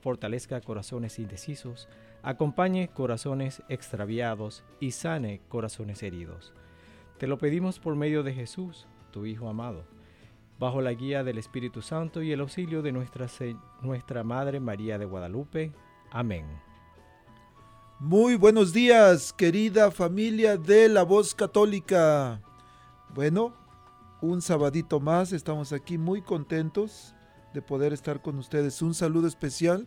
fortalezca corazones indecisos, acompañe corazones extraviados y sane corazones heridos. Te lo pedimos por medio de Jesús, tu Hijo amado, bajo la guía del Espíritu Santo y el auxilio de nuestra, nuestra Madre María de Guadalupe. Amén. Muy buenos días, querida familia de la voz católica. Bueno, un sabadito más, estamos aquí muy contentos de poder estar con ustedes. Un saludo especial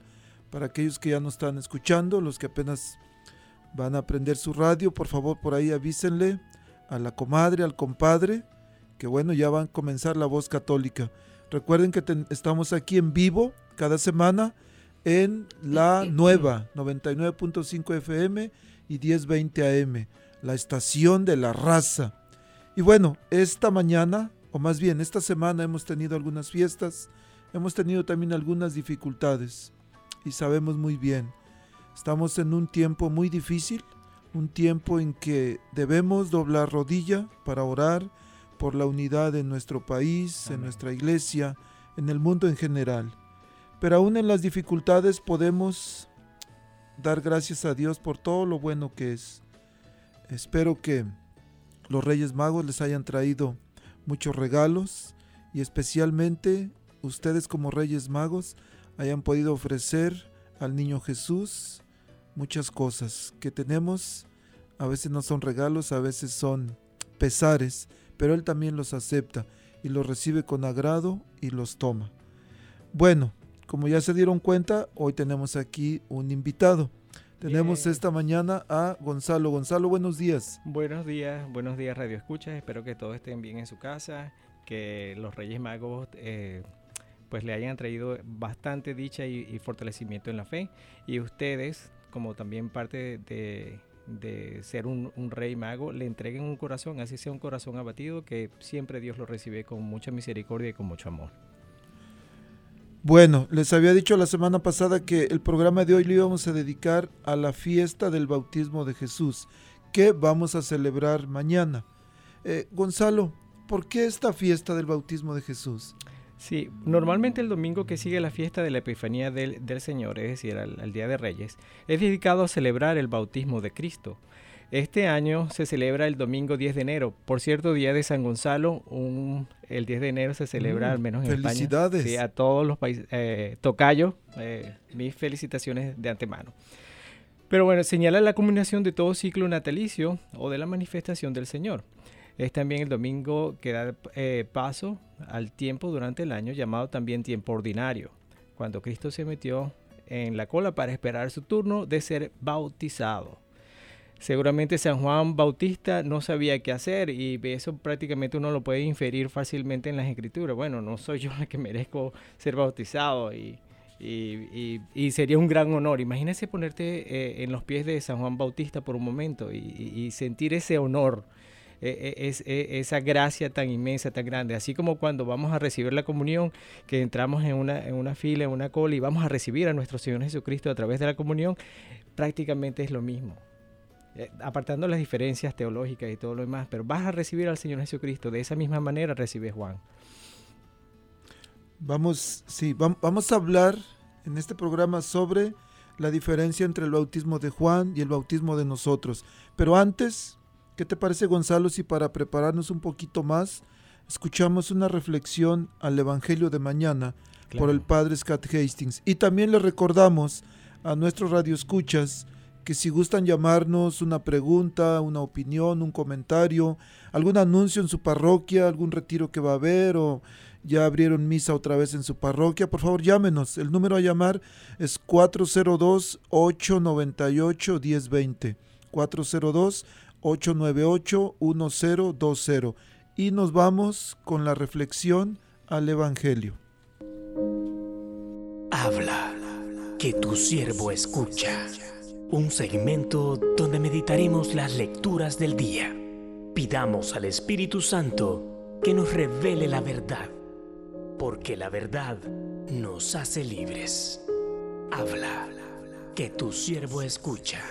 para aquellos que ya nos están escuchando, los que apenas van a aprender su radio, por favor por ahí avísenle a la comadre, al compadre, que bueno, ya van a comenzar la voz católica. Recuerden que estamos aquí en vivo cada semana en la nueva 99.5 FM y 1020 AM, la estación de la raza. Y bueno, esta mañana, o más bien esta semana hemos tenido algunas fiestas, hemos tenido también algunas dificultades y sabemos muy bien, estamos en un tiempo muy difícil, un tiempo en que debemos doblar rodilla para orar por la unidad en nuestro país, en nuestra iglesia, en el mundo en general. Pero aún en las dificultades podemos dar gracias a Dios por todo lo bueno que es. Espero que los Reyes Magos les hayan traído muchos regalos y especialmente ustedes como Reyes Magos hayan podido ofrecer al niño Jesús muchas cosas que tenemos. A veces no son regalos, a veces son pesares, pero Él también los acepta y los recibe con agrado y los toma. Bueno, como ya se dieron cuenta, hoy tenemos aquí un invitado. Tenemos esta mañana a Gonzalo. Gonzalo, buenos días. Buenos días, buenos días Radio Escuchas. Espero que todos estén bien en su casa, que los Reyes Magos eh, pues le hayan traído bastante dicha y, fortalecimiento en la fe. Y ustedes, como también parte de, ser un, rey mago, le entreguen un corazón, así sea un corazón abatido, que siempre Dios lo recibe con mucha misericordia y con mucho amor. Bueno, les había dicho la semana pasada que el programa de hoy lo íbamos a dedicar a la fiesta del bautismo de Jesús, que vamos a celebrar mañana. Eh, Gonzalo, ¿por qué esta fiesta del bautismo de Jesús? Sí, normalmente el domingo que sigue la fiesta de la Epifanía del, Señor, es decir, al, Día de Reyes, es dedicado a celebrar el bautismo de Cristo. Este año se celebra el domingo 10 de enero. Por cierto, Día de San Gonzalo, el 10 de enero se celebra, al menos en felicidades. España. Sí, a todos los países. Eh, tocayo, eh, mis felicitaciones de antemano. Pero bueno, señala la combinación de todo ciclo natalicio o de la manifestación del Señor. Es también el domingo que da eh, paso al tiempo durante el año llamado también tiempo ordinario, cuando Cristo se metió en la cola para esperar su turno de ser bautizado. Seguramente San Juan Bautista no sabía qué hacer y eso prácticamente uno lo puede inferir fácilmente en las escrituras. Bueno, no soy yo el que merezco ser bautizado y, sería un gran honor. Imagínese ponerte eh, en los pies de San Juan Bautista por un momento y sentir ese honor e, e, es, e, esa gracia tan inmensa, tan grande. Así como cuando vamos a recibir la comunión, que entramos en una, en una fila, en una cola y vamos a recibir a nuestro Señor Jesucristo a través de la comunión, prácticamente es lo mismo. Eh, apartando las diferencias teológicas y todo lo demás, pero vas a recibir al Señor Jesucristo. De esa misma manera recibe Juan. Vamos, sí, vamos a hablar en este programa sobre la diferencia entre el bautismo de Juan y el bautismo de nosotros. Pero antes, ¿qué te parece Gonzalo si para prepararnos un poquito más escuchamos una reflexión al Evangelio de mañana por el Padre Scott Hastings? Y también le recordamos a nuestros radioescuchas que si gustan llamarnos una pregunta, una opinión, un comentario, algún anuncio en su parroquia, algún retiro que va a haber o ya abrieron misa otra vez en su parroquia, por favor llámenos. El número a llamar es 402-898-1020. 402-898-1020. Y nos vamos con la reflexión al Evangelio. Habla, que tu siervo escucha. Un segmento donde meditaremos las lecturas del día. Pidamos al Espíritu Santo que nos revele la verdad porque la verdad nos hace libres. Habla, que tu siervo escucha.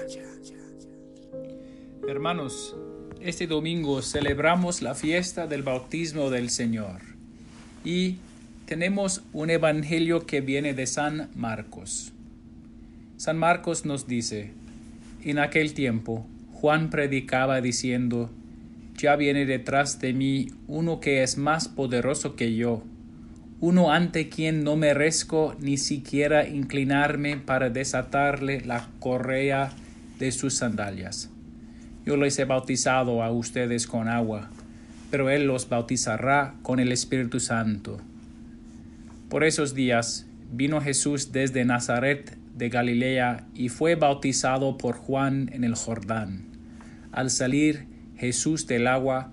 Hermanos, este domingo celebramos la fiesta del bautismo del Señor y tenemos un evangelio que viene de San Marcos. San Marcos nos dice, en aquel tiempo Juan predicaba diciendo, ya viene detrás de mí uno que es más poderoso que yo uno ante quien no merezco ni siquiera inclinarme para desatarle la correa de sus sandalias. Yo les he bautizado a ustedes con agua, pero Él los bautizará con el Espíritu Santo. Por esos días vino Jesús desde Nazaret de Galilea y fue bautizado por Juan en el Jordán. Al salir Jesús del agua,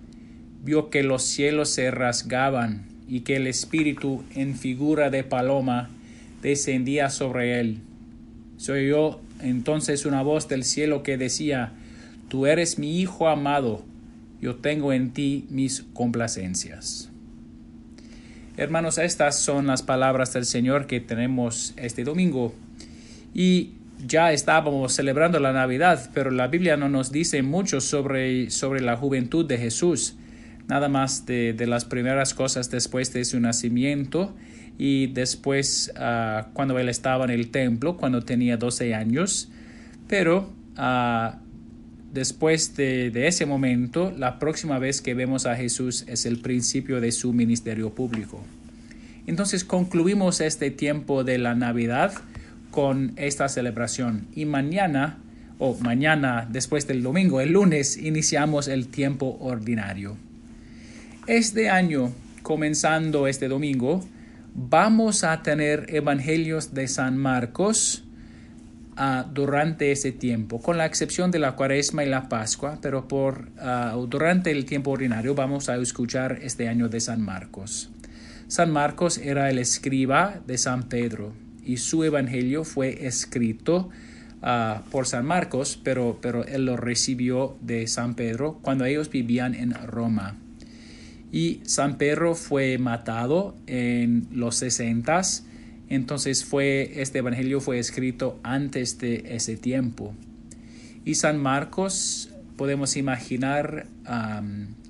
vio que los cielos se rasgaban y que el Espíritu en figura de paloma descendía sobre él. Se oyó entonces una voz del cielo que decía, Tú eres mi Hijo amado, yo tengo en ti mis complacencias. Hermanos, estas son las palabras del Señor que tenemos este domingo. Y ya estábamos celebrando la Navidad, pero la Biblia no nos dice mucho sobre, sobre la juventud de Jesús nada más de, las primeras cosas después de su nacimiento y después ah, cuando él estaba en el templo, cuando tenía 12 años. Pero ah, después de, ese momento, la próxima vez que vemos a Jesús es el principio de su ministerio público. Entonces concluimos este tiempo de la Navidad con esta celebración y mañana o mañana después del domingo, el lunes, iniciamos el tiempo ordinario. Este año, comenzando este domingo, vamos a tener evangelios de San Marcos durante ese tiempo, con la excepción de la cuaresma y la pascua, pero por, durante el tiempo ordinario vamos a escuchar este año de San Marcos. San Marcos era el escriba de San Pedro y su evangelio fue escrito por San Marcos, pero, pero él lo recibió de San Pedro cuando ellos vivían en Roma. Y San Pedro fue matado en los 60, entonces fue, este evangelio fue escrito antes de ese tiempo. Y San Marcos, podemos imaginar,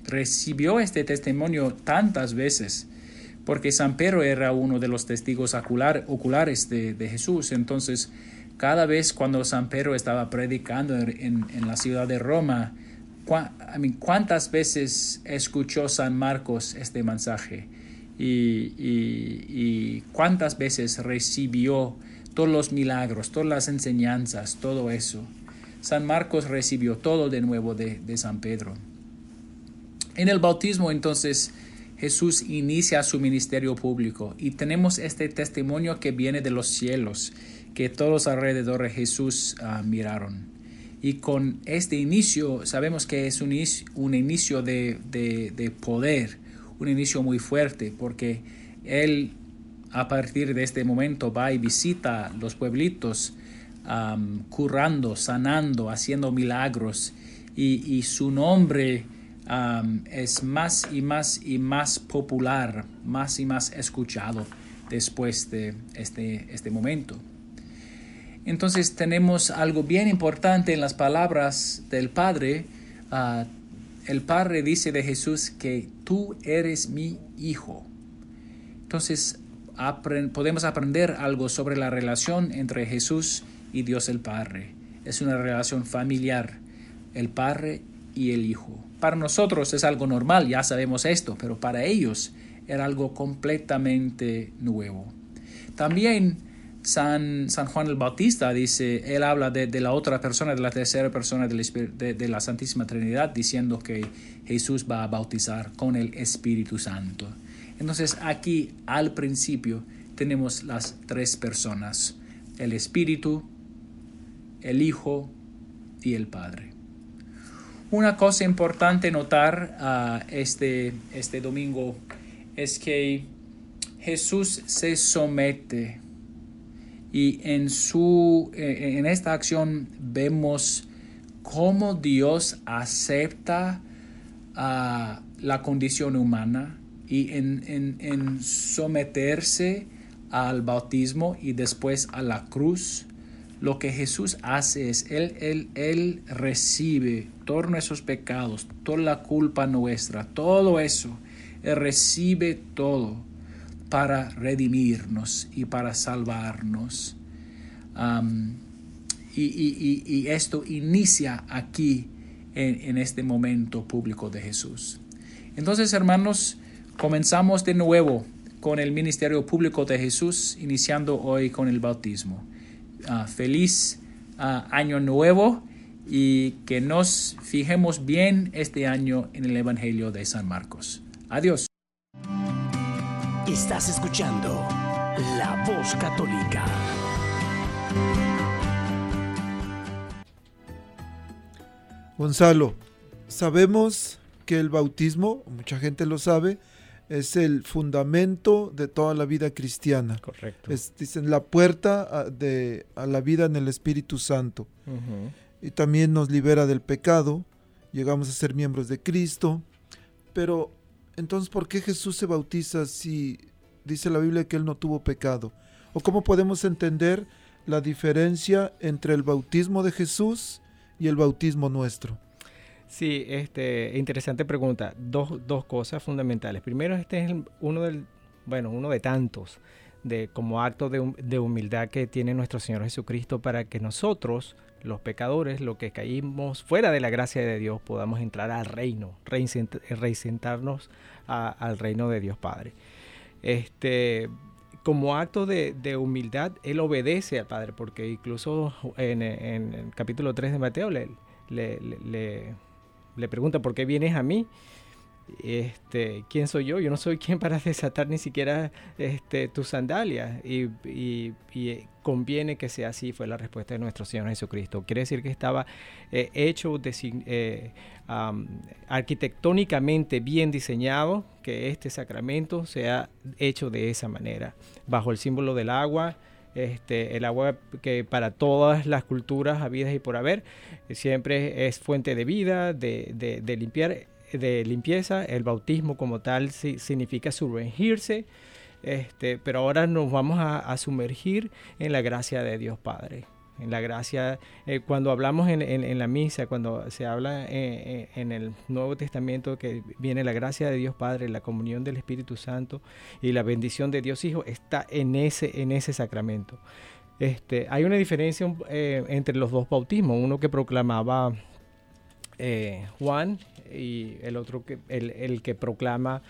recibió este testimonio tantas veces, porque San Pedro era uno de los testigos oculares de, Jesús. Entonces, cada vez cuando San Pedro estaba predicando en la ciudad de Roma, ¿Cuántas veces escuchó San Marcos este mensaje? Y, cuántas veces recibió todos los milagros, todas las enseñanzas, todo eso. San Marcos recibió todo de nuevo de, de San Pedro. En el bautismo entonces Jesús inicia su ministerio público y tenemos este testimonio que viene de los cielos, que todos alrededor de Jesús ah, miraron. Y con este inicio sabemos que es un, un inicio de, de, poder, un inicio muy fuerte, porque Él a partir de este momento va y visita los pueblitos, curando, sanando, haciendo milagros, y, y su nombre es más y más y más popular, más y más escuchado después de este, este momento. Entonces tenemos algo bien importante en las palabras del Padre. Ah, el Padre dice de Jesús que tú eres mi hijo. Entonces podemos aprender algo sobre la relación entre Jesús y Dios el Padre. Es una relación familiar, el Padre y el Hijo. Para nosotros es algo normal, ya sabemos esto, pero para ellos era algo completamente nuevo. También San, San Juan el Bautista dice, él habla de, la otra persona, de la tercera persona de, de la Santísima Trinidad, diciendo que Jesús va a bautizar con el Espíritu Santo. Entonces aquí al principio tenemos las tres personas, el Espíritu, el Hijo y el Padre. Una cosa importante notar uh, este, este domingo es que Jesús se somete y en, su, eh, en esta acción vemos cómo Dios acepta uh, la condición humana y en, en, en, someterse al bautismo y después a la cruz, lo que Jesús hace es, Él, él, él recibe todos nuestros pecados, toda la culpa nuestra, todo eso, Él recibe todo para redimirnos y para salvarnos. y, esto inicia aquí en, en este momento público de Jesús. Entonces, hermanos, comenzamos de nuevo con el ministerio público de Jesús, iniciando hoy con el bautismo. Ah, feliz ah, año nuevo y que nos fijemos bien este año en el Evangelio de San Marcos. Adiós. Estás escuchando La Voz Católica. Gonzalo, sabemos que el bautismo, mucha gente lo sabe, es el fundamento de toda la vida cristiana. Correcto. Es, dicen, la puerta a, de, a la vida en el Espíritu Santo. Y también nos libera del pecado, llegamos a ser miembros de Cristo. Pero, entonces, ¿por qué Jesús se bautiza si dice la Biblia que Él no tuvo pecado? ¿O cómo podemos entender la diferencia entre el bautismo de Jesús y el bautismo nuestro? Sí, este, interesante pregunta. Dos, dos cosas fundamentales. Primero, este es uno del, bueno, uno de tantos de como acto de, de, humildad que tiene nuestro Señor Jesucristo para que nosotros, los pecadores, los que caímos fuera de la gracia de Dios, podamos entrar al reino, reinsentarnos al reino de Dios Padre. Este, como acto de, humildad, Él obedece al Padre, porque incluso en, el capítulo 3 de Mateo le le pregunta, ¿por qué vienes a mí? Este, ¿Quién soy yo? Yo no soy quien para desatar ni siquiera este, tus sandalias. Y, y, conviene que sea así, fue la respuesta de nuestro Señor Jesucristo. Quiere decir que estaba eh, hecho eh, arquitectónicamente bien diseñado, que este sacramento sea hecho de esa manera, bajo el símbolo del agua, este, el agua que para todas las culturas habidas y por haber siempre es fuente de vida, de, limpiar, de limpieza. El bautismo como tal significa sumergirse, este, pero ahora nos vamos a sumergir en la gracia de Dios Padre en la gracia, eh, cuando hablamos en, la misa, cuando se habla eh, eh, en el Nuevo Testamento que viene la gracia de Dios Padre, la comunión del Espíritu Santo y la bendición de Dios Hijo, está en ese, en ese sacramento. Este, hay una diferencia entre los dos bautismos, uno que proclamaba Juan y el otro que el, que proclama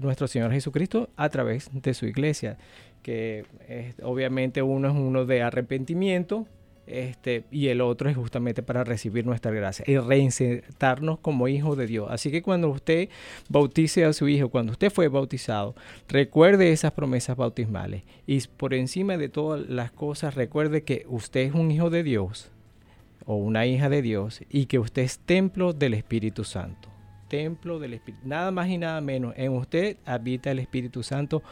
nuestro Señor Jesucristo a través de su iglesia que obviamente uno es uno de arrepentimiento este, y el otro es justamente para recibir nuestra gracia y reinsertarnos como hijos de Dios. Así que cuando usted bautice a su hijo, cuando usted fue bautizado, recuerde esas promesas bautismales y por encima de todas las cosas recuerde que usted es un hijo de Dios o una hija de Dios y que usted es templo del Espíritu Santo. Templo del Espíritu, nada más y nada menos. En usted habita el Espíritu Santo,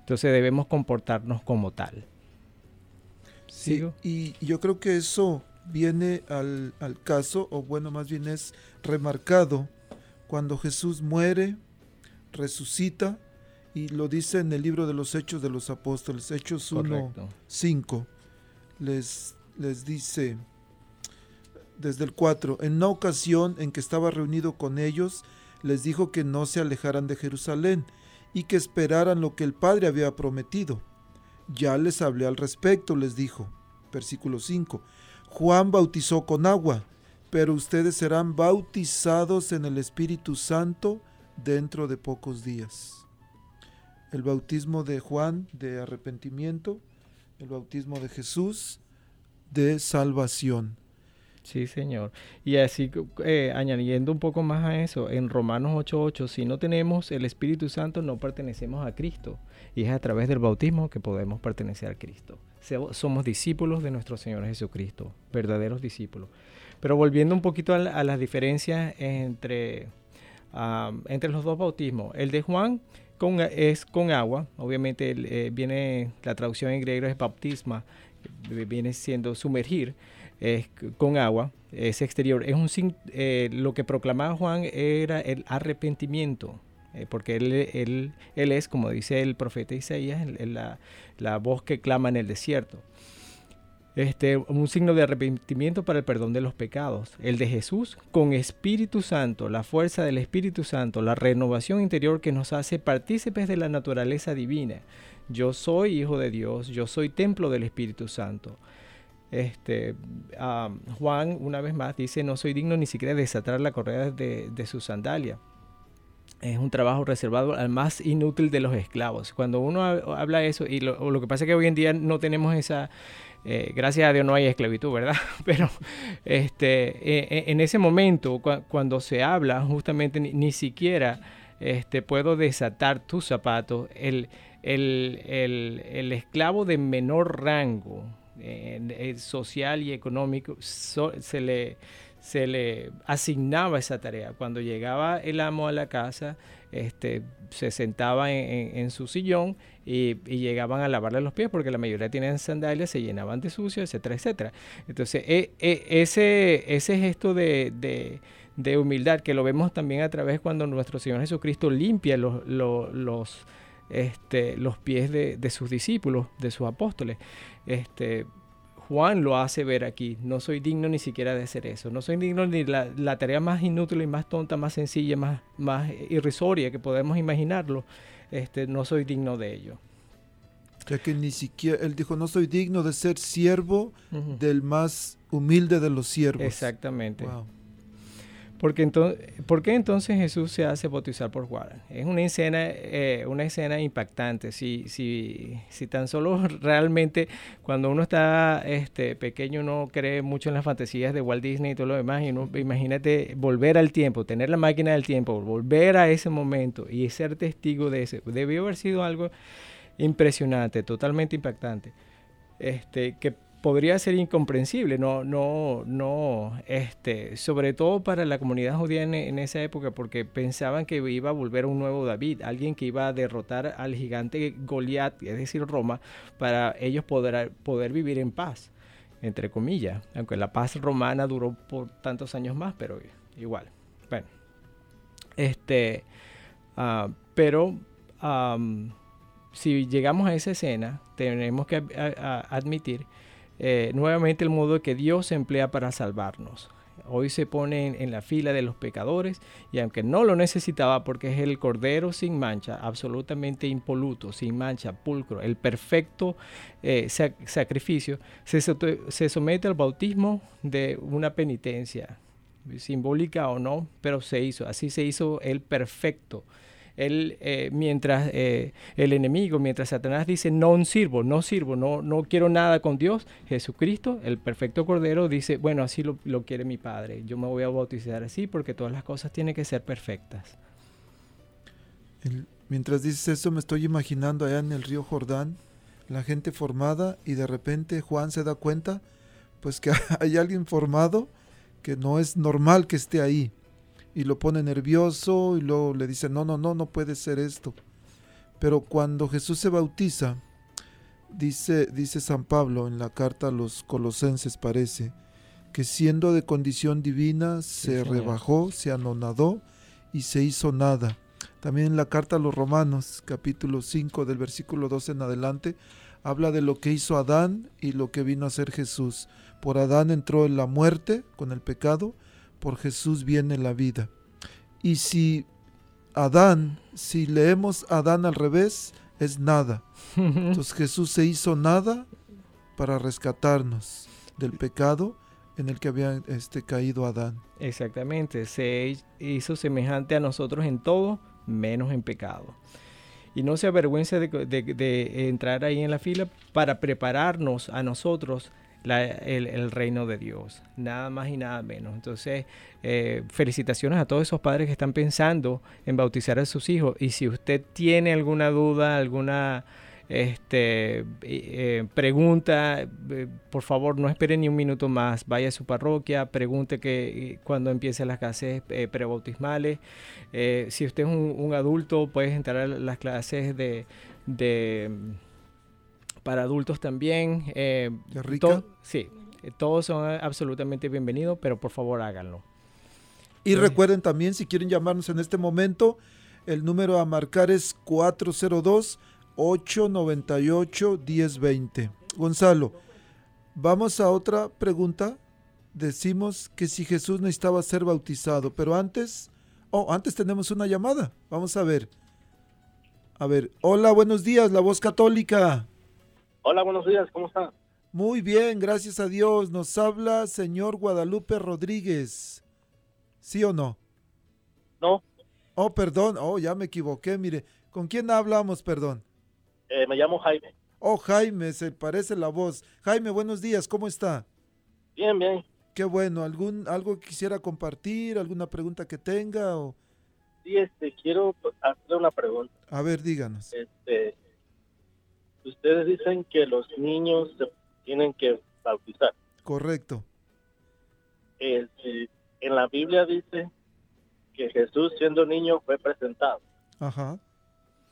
entonces debemos comportarnos como tal. Sí, y yo creo que eso viene al, caso, o bueno, más bien es remarcado cuando Jesús muere, resucita, y lo dice en el libro de los Hechos de los Apóstoles, Hechos 1, 5, les, les dice desde el 4, en una ocasión en que estaba reunido con ellos, les dijo que no se alejaran de Jerusalén y que esperaran lo que el Padre había prometido. Ya les hablé al respecto, les dijo. Versículo 5. Juan bautizó con agua, pero ustedes serán bautizados en el Espíritu Santo dentro de pocos días. El bautismo de Juan de arrepentimiento, el bautismo de Jesús de salvación. Sí, Señor. Y así, eh, añadiendo un poco más a eso, en Romanos 8:8, si no tenemos el Espíritu Santo, no pertenecemos a Cristo. Y es a través del bautismo que podemos pertenecer a Cristo. Somos discípulos de nuestro Señor Jesucristo, verdaderos discípulos. Pero volviendo un poquito a, las diferencias entre, entre los dos bautismos. El de Juan es con agua, obviamente eh, viene, la traducción en griego es bautisma, viene siendo sumergir con agua, es exterior. Es un eh, lo que proclamaba Juan era el arrepentimiento, eh, porque él, él, él, es, como dice el profeta Isaías, la, la, voz que clama en el desierto. Este, un signo de arrepentimiento para el perdón de los pecados. El de Jesús con Espíritu Santo, la fuerza del Espíritu Santo, la renovación interior que nos hace partícipes de la naturaleza divina. Yo soy hijo de Dios, yo soy templo del Espíritu Santo. Este, Juan, una vez más, dice, no soy digno ni siquiera de desatar la correa de, de su sandalia. Es un trabajo reservado al más inútil de los esclavos. Cuando uno habla eso, y lo, que pasa es que hoy en día no tenemos esa, eh, gracias a Dios no hay esclavitud, ¿verdad? Pero este, e, e, en ese momento, cuando se habla, justamente ni, siquiera este, puedo desatar tus zapatos, el, el, el, el esclavo de menor rango, social y económico, se, le, se le asignaba esa tarea. Cuando llegaba el amo a la casa, este, se sentaba en, su sillón y, llegaban a lavarle los pies porque la mayoría tienen sandalias, se llenaban de sucio, etcétera, etcétera. Entonces, e, e, ese, ese gesto de, de, humildad que lo vemos también a través cuando nuestro Señor Jesucristo limpia los este, los pies de, sus discípulos, de sus apóstoles. Este, Juan lo hace ver aquí. No soy digno ni siquiera de hacer eso. No soy digno ni la, la tarea más inútil y más tonta, más sencilla, más, más irrisoria que podemos imaginarlo. Este, no soy digno de ello. Ya que ni siquiera, él dijo, no soy digno de ser siervo del más humilde de los siervos. Exactamente. Porque entonces, ¿Por qué entonces Jesús se hace bautizar por Juan? Es una escena, eh, una escena impactante. Si, si, si tan solo realmente cuando uno está este, pequeño uno cree mucho en las fantasías de Walt Disney y todo lo demás, y uno, imagínate volver al tiempo, tener la máquina del tiempo, volver a ese momento y ser testigo de ese. Debió haber sido algo impresionante, totalmente impactante. Este, que podría ser incomprensible, no, no, no, este, sobre todo para la comunidad judía en, esa época, porque pensaban que iba a volver un nuevo David, alguien que iba a derrotar al gigante Goliat, es decir, Roma, para ellos poder, poder vivir en paz, entre comillas, aunque la paz romana duró por tantos años más, pero igual. Bueno, este, ah, pero si llegamos a esa escena, tenemos que admitir eh, nuevamente el modo que Dios emplea para salvarnos. Hoy se pone en, la fila de los pecadores y aunque no lo necesitaba porque es el cordero sin mancha, absolutamente impoluto, sin mancha, pulcro, el perfecto eh, sacrificio, se, se somete al bautismo de una penitencia, simbólica o no, pero se hizo, así se hizo el perfecto él, eh, mientras eh, el enemigo, mientras Satanás dice, no sirvo, no sirvo, no, no quiero nada con Dios, Jesucristo, el perfecto Cordero, dice, bueno, así lo, quiere mi Padre, yo me voy a bautizar así porque todas las cosas tienen que ser perfectas. mientras dices eso, me estoy imaginando allá en el río Jordán, la gente formada y de repente Juan se da cuenta, pues que hay alguien formado que no es normal que esté ahí y lo pone nervioso y luego le dice, no, no, no, no puede ser esto. Pero cuando Jesús se bautiza, dice, dice San Pablo en la carta a los colosenses parece, que siendo de condición divina se rebajó, se anonadó y se hizo nada. También en la carta a los Romanos, capítulo 5 del versículo 12 en adelante, habla de lo que hizo Adán y lo que vino a hacer Jesús. Por Adán entró en la muerte con el pecado, por Jesús viene la vida. Y si Adán, si leemos Adán al revés, es nada. Entonces Jesús se hizo nada para rescatarnos del pecado en el que había este, caído Adán. Exactamente, se hizo semejante a nosotros en todo, menos en pecado. Y no se avergüence de, entrar ahí en la fila para prepararnos a nosotros el, reino de Dios, nada más y nada menos. Entonces, eh, felicitaciones a todos esos padres que están pensando en bautizar a sus hijos. Y si usted tiene alguna duda, alguna este, eh, pregunta, eh, por favor no espere ni un minuto más, vaya a su parroquia, pregunte que cuando empiecen las clases prebautismales. si usted es un, adulto, puede entrar a las clases de, para adultos también. ¿De rica? sí, todos son absolutamente bienvenidos, pero por favor háganlo. Y recuerden también, si quieren llamarnos en este momento, el número a marcar es 402 898 1020. Gonzalo, vamos a otra pregunta. Decimos que si Jesús necesitaba ser bautizado, pero antes, oh, antes tenemos una llamada. Vamos a ver. A ver, hola, buenos días, la voz católica. Hola, buenos días, ¿cómo está? Muy bien, gracias a Dios. Nos habla señor Guadalupe Rodríguez. ¿Sí o no? No. Oh, perdón, oh, ya me equivoqué, mire. ¿Con quién hablamos, perdón? Eh, me llamo Jaime. Oh, Jaime, se parece la voz. Jaime, buenos días, ¿cómo está? Bien, bien. Qué bueno, ¿algún algo que quisiera compartir, alguna pregunta que tenga o Sí, este quiero hacerle una pregunta. A ver, díganos. Este ustedes dicen que los niños se tienen que bautizar. Correcto. Este, en la Biblia dice que Jesús siendo niño fue presentado. Ajá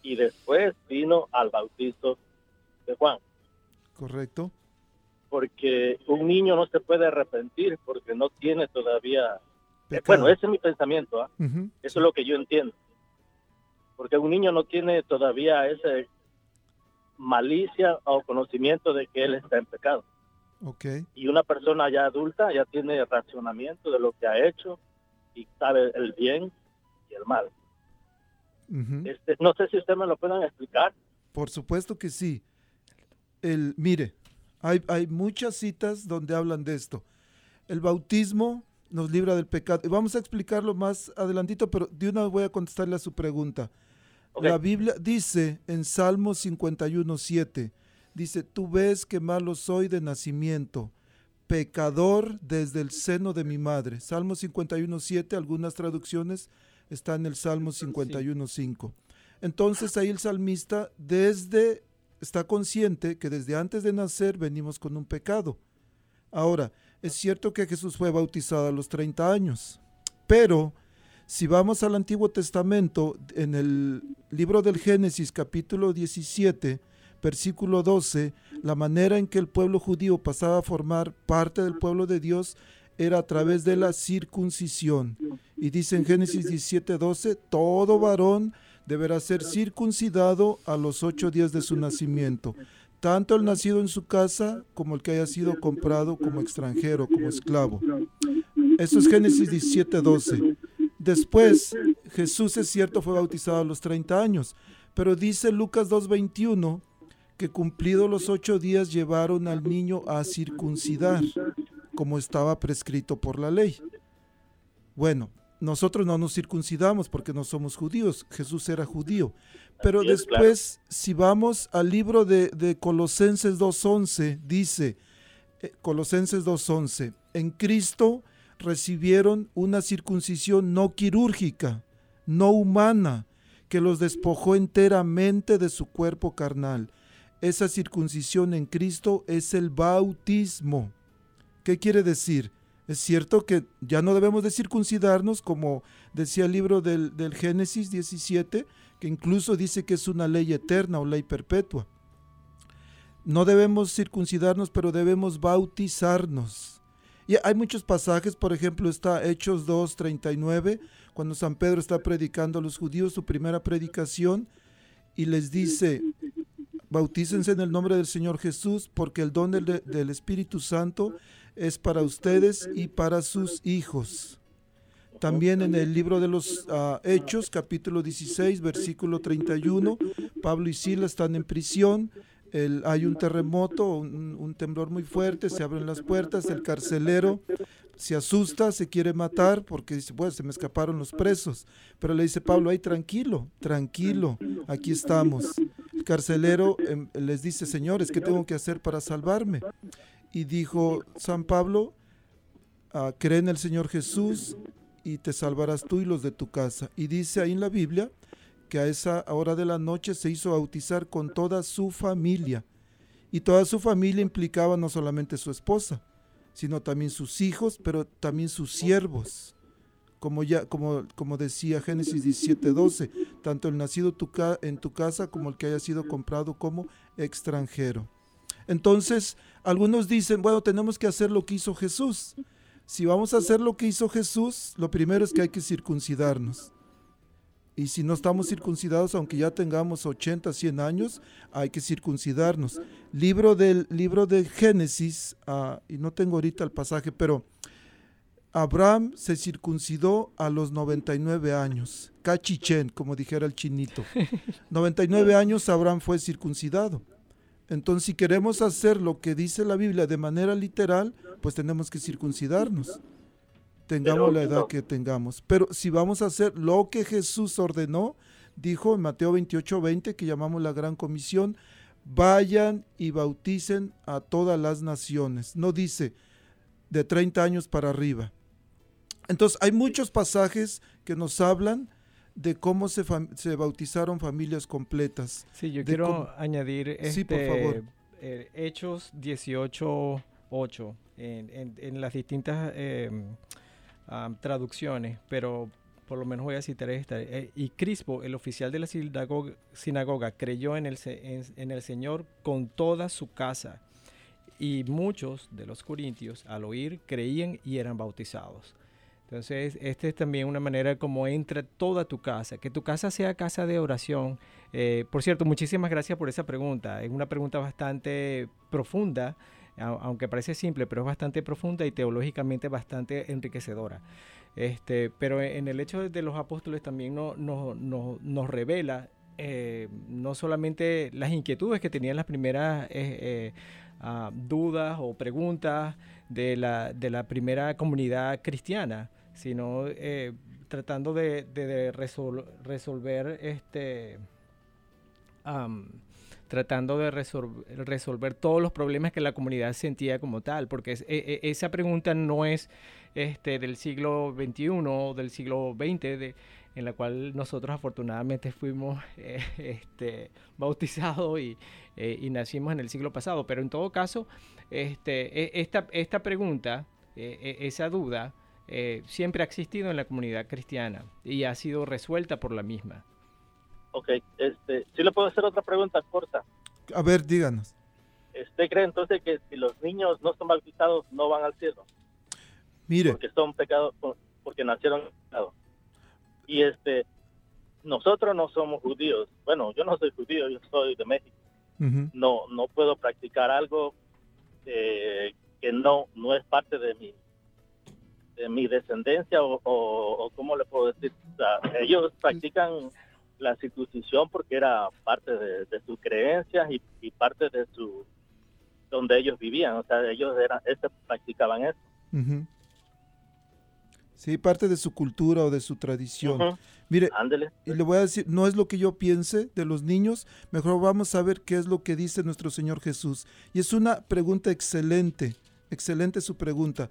y después vino al bautizo de Juan. Correcto. Porque un niño no se puede arrepentir porque no tiene todavía... Eh, bueno, ese es mi pensamiento. ¿ah? Eso es lo que yo entiendo. Porque un niño no tiene todavía ese malicia o conocimiento de que él está en pecado. Okay. Y una persona ya adulta ya tiene racionamiento de lo que ha hecho y sabe el bien y el mal. Este, no sé si usted me lo puedan explicar. Por supuesto que sí. El, mire, hay, hay muchas citas donde hablan de esto. El bautismo nos libra del pecado. Y vamos a explicarlo más adelantito, pero de una vez voy a contestarle a su pregunta. La Biblia dice en Salmo 51, 7, dice, tú ves que malo soy de nacimiento, pecador desde el seno de mi madre. Salmo 51, 7, algunas traducciones está en el Salmo 51.5. Entonces ahí el salmista desde está consciente que desde antes de nacer venimos con un pecado. Ahora, es cierto que Jesús fue bautizado a los 30 años, pero si vamos al Antiguo Testamento, en el libro del Génesis capítulo 17, versículo 12, la manera en que el pueblo judío pasaba a formar parte del pueblo de Dios era a través de la circuncisión. Y dice en Génesis 17:12, todo varón deberá ser circuncidado a los ocho días de su nacimiento, tanto el nacido en su casa como el que haya sido comprado como extranjero, como esclavo. Eso es Génesis 17:12. Después, Jesús es cierto fue bautizado a los 30 años, pero dice Lucas 2:21 que cumplidos los ocho días llevaron al niño a circuncidar como estaba prescrito por la ley. Bueno, nosotros no nos circuncidamos porque no somos judíos, Jesús era judío. Pero después, si vamos al libro de, de Colosenses 2.11, dice, eh, Colosenses 2.11, en Cristo recibieron una circuncisión no quirúrgica, no humana, que los despojó enteramente de su cuerpo carnal. Esa circuncisión en Cristo es el bautismo. ¿Qué quiere decir? Es cierto que ya no debemos de circuncidarnos, como decía el libro del, Génesis 17, que incluso dice que es una ley eterna o ley perpetua. No debemos circuncidarnos, pero debemos bautizarnos. Hay muchos pasajes, por ejemplo, está Hechos 2, 39, cuando San Pedro está predicando a los judíos su primera predicación y les dice, bautícense en el nombre del Señor Jesús, porque el don del, Espíritu Santo es para ustedes y para sus hijos. También en el libro de los ah, Hechos, capítulo 16, versículo 31, Pablo y Sila están en prisión, hay un terremoto, un, temblor muy fuerte, se abren las puertas, el carcelero se asusta, se quiere matar porque dice, bueno, se me escaparon los presos. Pero le dice Pablo, ay, tranquilo, tranquilo, aquí estamos. El carcelero em, les dice, señores, ¿qué tengo que hacer para salvarme? Y dijo San Pablo, ah, cree en el Señor Jesús y te salvarás tú y los de tu casa. Y dice ahí en la Biblia que a esa hora de la noche se hizo bautizar con toda su familia. Y toda su familia implicaba no solamente su esposa, sino también sus hijos, pero también sus siervos. Como, ya, como, como decía Génesis 17:12, tanto el nacido en tu casa como el que haya sido comprado como extranjero. Entonces, algunos dicen, bueno, tenemos que hacer lo que hizo Jesús. Si vamos a hacer lo que hizo Jesús, lo primero es que hay que circuncidarnos. Y si no estamos circuncidados, aunque ya tengamos 80, 100 años, hay que circuncidarnos. Libro del libro de Génesis, ah, y no tengo ahorita el pasaje, pero Abraham se circuncidó a los 99 años. Cachichen, como dijera el chinito. 99 años Abraham fue circuncidado. Entonces, si queremos hacer lo que dice la Biblia de manera literal, pues tenemos que circuncidarnos tengamos la edad que tengamos. Pero si vamos a hacer lo que Jesús ordenó, dijo en Mateo 28, 20, que llamamos la gran comisión, vayan y bauticen a todas las naciones. No dice de 30 años para arriba. Entonces hay muchos pasajes que nos hablan de cómo se, se bautizaron familias completas. Sí, yo quiero añadir sí, por este, favor. Eh, Hechos 18, 8, en, en, las distintas... Eh, traducciones, pero por lo menos voy a citar esta. Eh, y Crispo, el oficial de la sinagoga, creyó en el, Señor con toda su casa. Y muchos de los corintios, al oír, creían y eran bautizados. Entonces, esta es también una manera como entra toda tu casa, que tu casa sea casa de oración. Eh, por cierto, muchísimas gracias por esa pregunta. Es una pregunta bastante profunda aunque parece simple, pero es bastante profunda y teológicamente bastante enriquecedora. Este, pero en el hecho de los apóstoles también no, nos revela eh, no solamente las inquietudes que tenían las primeras eh, eh, ah, dudas o preguntas de la, de la primera comunidad cristiana, sino tratando de, resolver este tratando de resolver todos los problemas que la comunidad sentía como tal, porque e, e, esa pregunta no es este, del siglo XXI o del siglo XX, de, en la cual nosotros afortunadamente fuimos eh, este, bautizados y, eh, y, nacimos en el siglo pasado, pero en todo caso, este, e, esta, esta pregunta, esa duda, eh, siempre ha existido en la comunidad cristiana y ha sido resuelta por la misma. Ok, este, si le puedo hacer otra pregunta corta. A ver, díganos. ¿Usted cree entonces que si los niños no son bautizados no van al cielo? Mire. Porque son pecados, porque nacieron pecados. Y este, nosotros no somos judíos. Bueno, yo no soy judío, yo soy de México. No, no puedo practicar algo eh, que no, no es parte de mi, de mi descendencia o, o, ¿cómo le puedo decir? ellos practican la circuncisión porque era parte de, sus creencias y, parte de su donde ellos vivían, o sea, ellos eran, este, practicaban eso. Sí, parte de su cultura o de su tradición. Mire, y le voy a decir, no es lo que yo piense de los niños, mejor vamos a ver qué es lo que dice nuestro Señor Jesús. Y es una pregunta excelente, excelente su pregunta.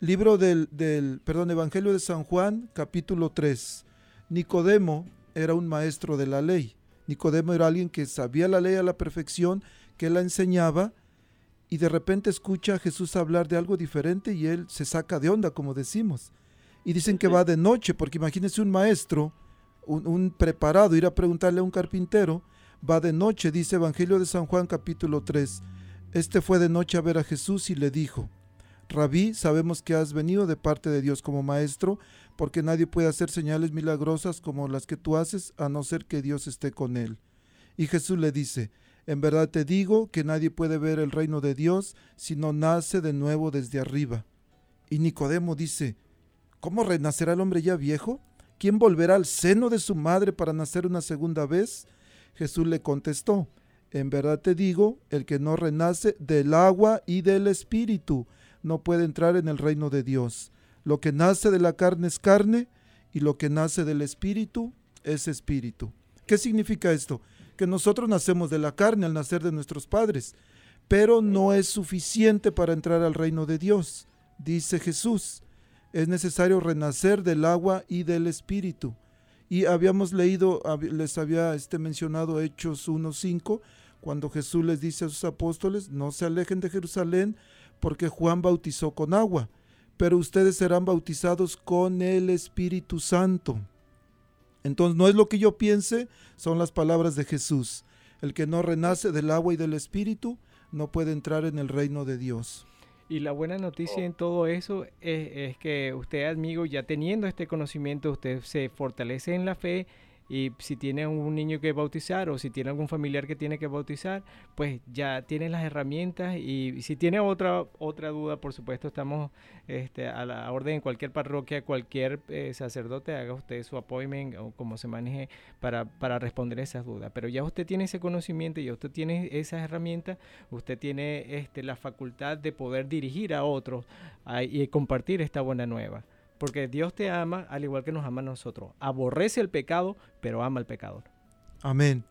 Libro del, del perdón, Evangelio de San Juan, capítulo 3. Nicodemo, era un maestro de la ley. Nicodemo era alguien que sabía la ley a la perfección, que la enseñaba, y de repente escucha a Jesús hablar de algo diferente y él se saca de onda, como decimos. Y dicen que va de noche, porque imagínense un maestro, un, preparado, ir a preguntarle a un carpintero, va de noche, dice Evangelio de San Juan capítulo 3. Este fue de noche a ver a Jesús y le dijo, Rabí, sabemos que has venido de parte de Dios como maestro, porque nadie puede hacer señales milagrosas como las que tú haces, a no ser que Dios esté con él. Y Jesús le dice, en verdad te digo que nadie puede ver el reino de Dios si no nace de nuevo desde arriba. Y Nicodemo dice, ¿cómo renacerá el hombre ya viejo? ¿Quién volverá al seno de su madre para nacer una segunda vez? Jesús le contestó, en verdad te digo, el que no renace del agua y del espíritu no puede entrar en el reino de Dios. Lo que nace de la carne es carne y lo que nace del espíritu es espíritu. ¿Qué significa esto? Que nosotros nacemos de la carne al nacer de nuestros padres, pero no es suficiente para entrar al reino de Dios, dice Jesús. Es necesario renacer del agua y del espíritu. Y habíamos leído, les había este, mencionado Hechos 1.5, cuando Jesús les dice a sus apóstoles, no se alejen de Jerusalén, porque Juan bautizó con agua, pero ustedes serán bautizados con el Espíritu Santo. Entonces no es lo que yo piense, son las palabras de Jesús. El que no renace del agua y del Espíritu no puede entrar en el reino de Dios. Y la buena noticia en todo eso es, es, que usted, amigo, ya teniendo este conocimiento, usted se fortalece en la fe y si tiene un niño que bautizar o si tiene algún familiar que tiene que bautizar, pues ya tiene las herramientas y si tiene otra otra duda, por supuesto, estamos este, a la orden en cualquier parroquia, cualquier eh, sacerdote, haga usted su appointment o como se maneje para, para responder esas dudas. Pero ya usted tiene ese conocimiento, ya usted tiene esas herramientas, usted tiene este, la facultad de poder dirigir a otros y compartir esta buena nueva. Porque Dios te ama al igual que nos ama a nosotros. Aborrece el pecado, pero ama al pecador. Amén.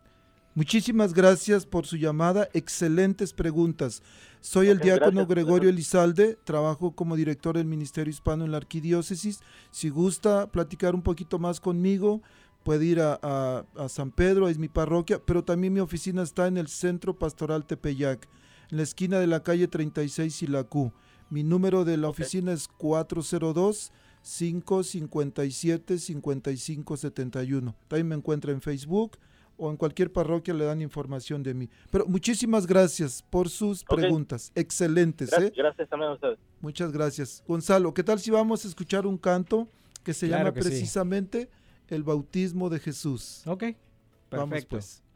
Muchísimas gracias por su llamada. Excelentes preguntas. Soy el diácono Gregorio Elizalde, trabajo como director del Ministerio Hispano en la Arquidiócesis. Si gusta platicar un poquito más conmigo, puede ir a, San Pedro, es mi parroquia, pero también mi oficina está en el Centro Pastoral Tepeyac, en la esquina de la calle 36 y la Q. Mi número de la oficina es 402 557 5571. También me encuentra en Facebook o en cualquier parroquia le dan información de mí. Pero muchísimas gracias por sus preguntas. Excelentes. ¿eh? Gracias, también a ustedes. Muchas gracias. Gonzalo, ¿qué tal si vamos a escuchar un canto que se llama precisamente El bautismo de Jesús? Ok, perfecto. Vamos pues.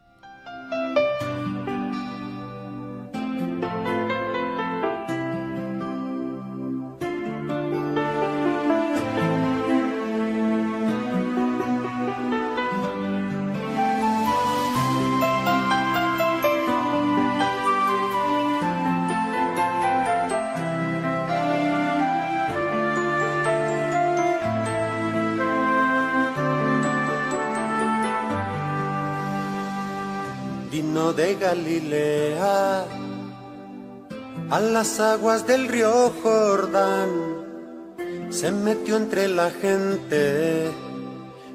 Galilea, a las aguas del río Jordán, se metió entre la gente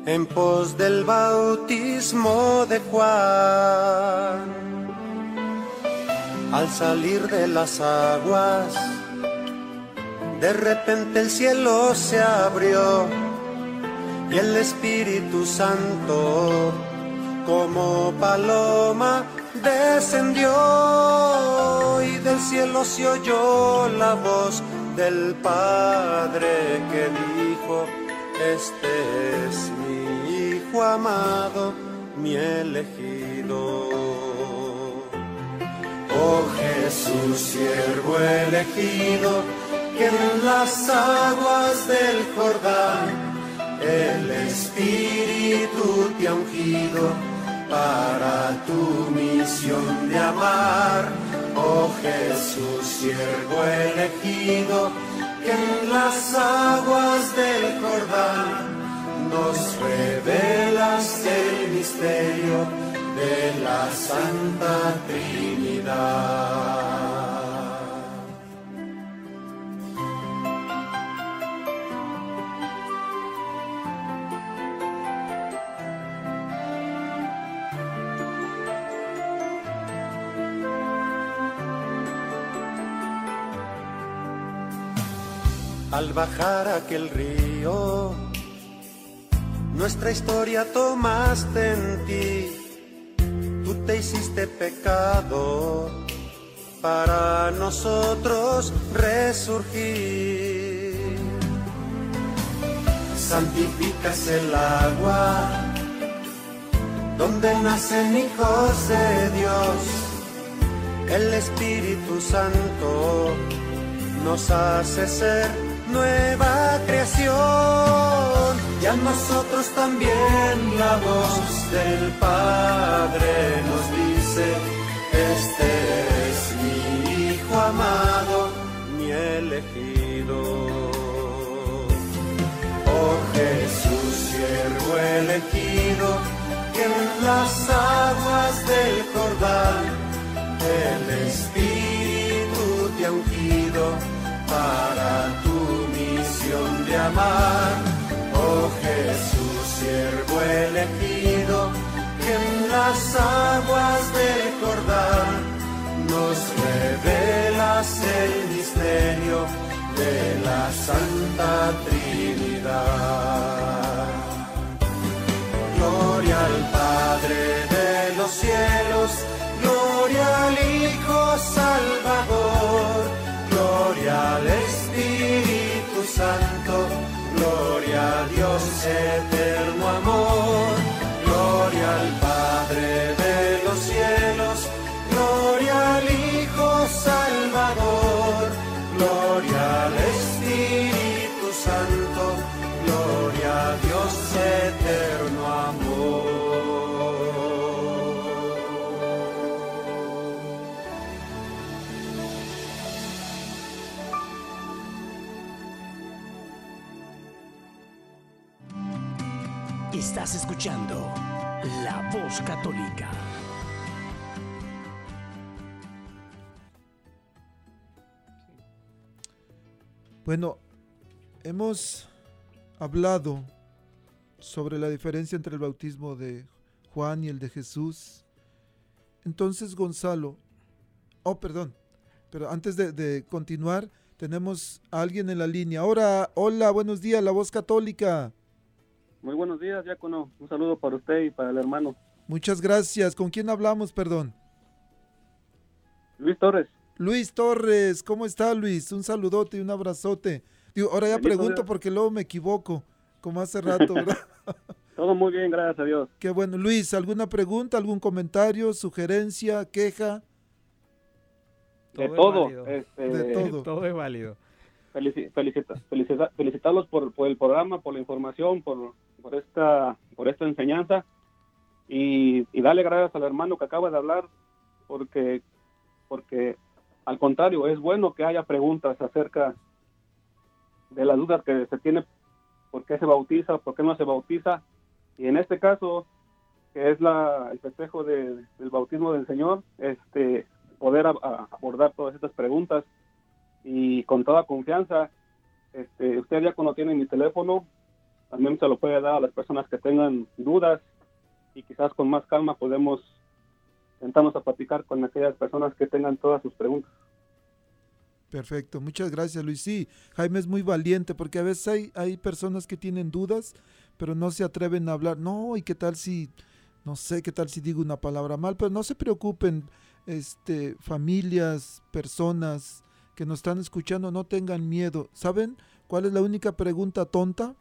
en pos del bautismo de Juan. Al salir de las aguas, de repente el cielo se abrió y el Espíritu Santo como paloma descendió y del cielo se oyó la voz del Padre que dijo, este es mi Hijo amado, mi elegido. Oh Jesús, siervo elegido, que en las aguas del Jordán el Espíritu te ha ungido para tu misión de amar, oh Jesús, siervo elegido, que en las aguas del Jordán nos revelas el misterio de la Santa Trinidad. Al bajar aquel río, nuestra historia tomaste en ti, tú te hiciste pecado para nosotros resurgir. Santificas el agua donde nacen hijos de Dios. El Espíritu Santo nos hace ser nueva creación y a nosotros también la voz del Padre nos dice, este es mi Hijo amado, mi elegido. Oh Jesús, siervo elegido, que en las aguas del Jordán el Espíritu te ha ungido para de amar Oh Jesús, siervo elegido, que en las aguas del Jordán nos revelas el misterio de la Santa Trinidad. Gloria al Padre de los cielos, gloria al Hijo Salvador, a Bueno, hemos hablado sobre la diferencia entre el bautismo de Juan y el de Jesús. Entonces, Gonzalo, oh, perdón, pero antes de, de continuar, tenemos a alguien en la línea. Ahora, hola, buenos días, la voz católica. Muy buenos días, Diácono. Un saludo para usted y para el hermano. Muchas gracias. ¿Con quién hablamos, perdón? Luis Torres. Luis Torres, ¿cómo está Luis? Un saludote y un abrazote. Digo, ahora ya pregunto porque luego me equivoco, como hace rato, ¿verdad? Todo muy bien, gracias a Dios. Qué bueno. Luis, ¿alguna pregunta, algún comentario, sugerencia, queja? De todo. este, De todo. Todo es válido. felici- felicita- felicita- felicitarlos por, por el programa, por la información, por, por esta por esta enseñanza y, y darle gracias al hermano que acaba de hablar porque porque al contrario es bueno que haya preguntas acerca de las dudas que se tiene por qué se bautiza, por qué no se bautiza y en este caso que es el festejo de- del bautismo del Señor, este poder abordar todas estas preguntas y con toda confianza. Este, usted ya cuando tiene mi teléfono, también se lo puede dar a las personas que tengan dudas y quizás con más calma podemos sentarnos a platicar con aquellas personas que tengan todas sus preguntas. Perfecto, muchas gracias Luis. Sí, Jaime es muy valiente porque a veces hay, hay personas que tienen dudas, pero no se atreven a hablar. No, ¿y qué tal si, no sé, qué tal si digo una palabra mal? Pero no se preocupen, este, familias, personas que nos están escuchando, no tengan miedo. ¿Saben cuál es la única pregunta tonta?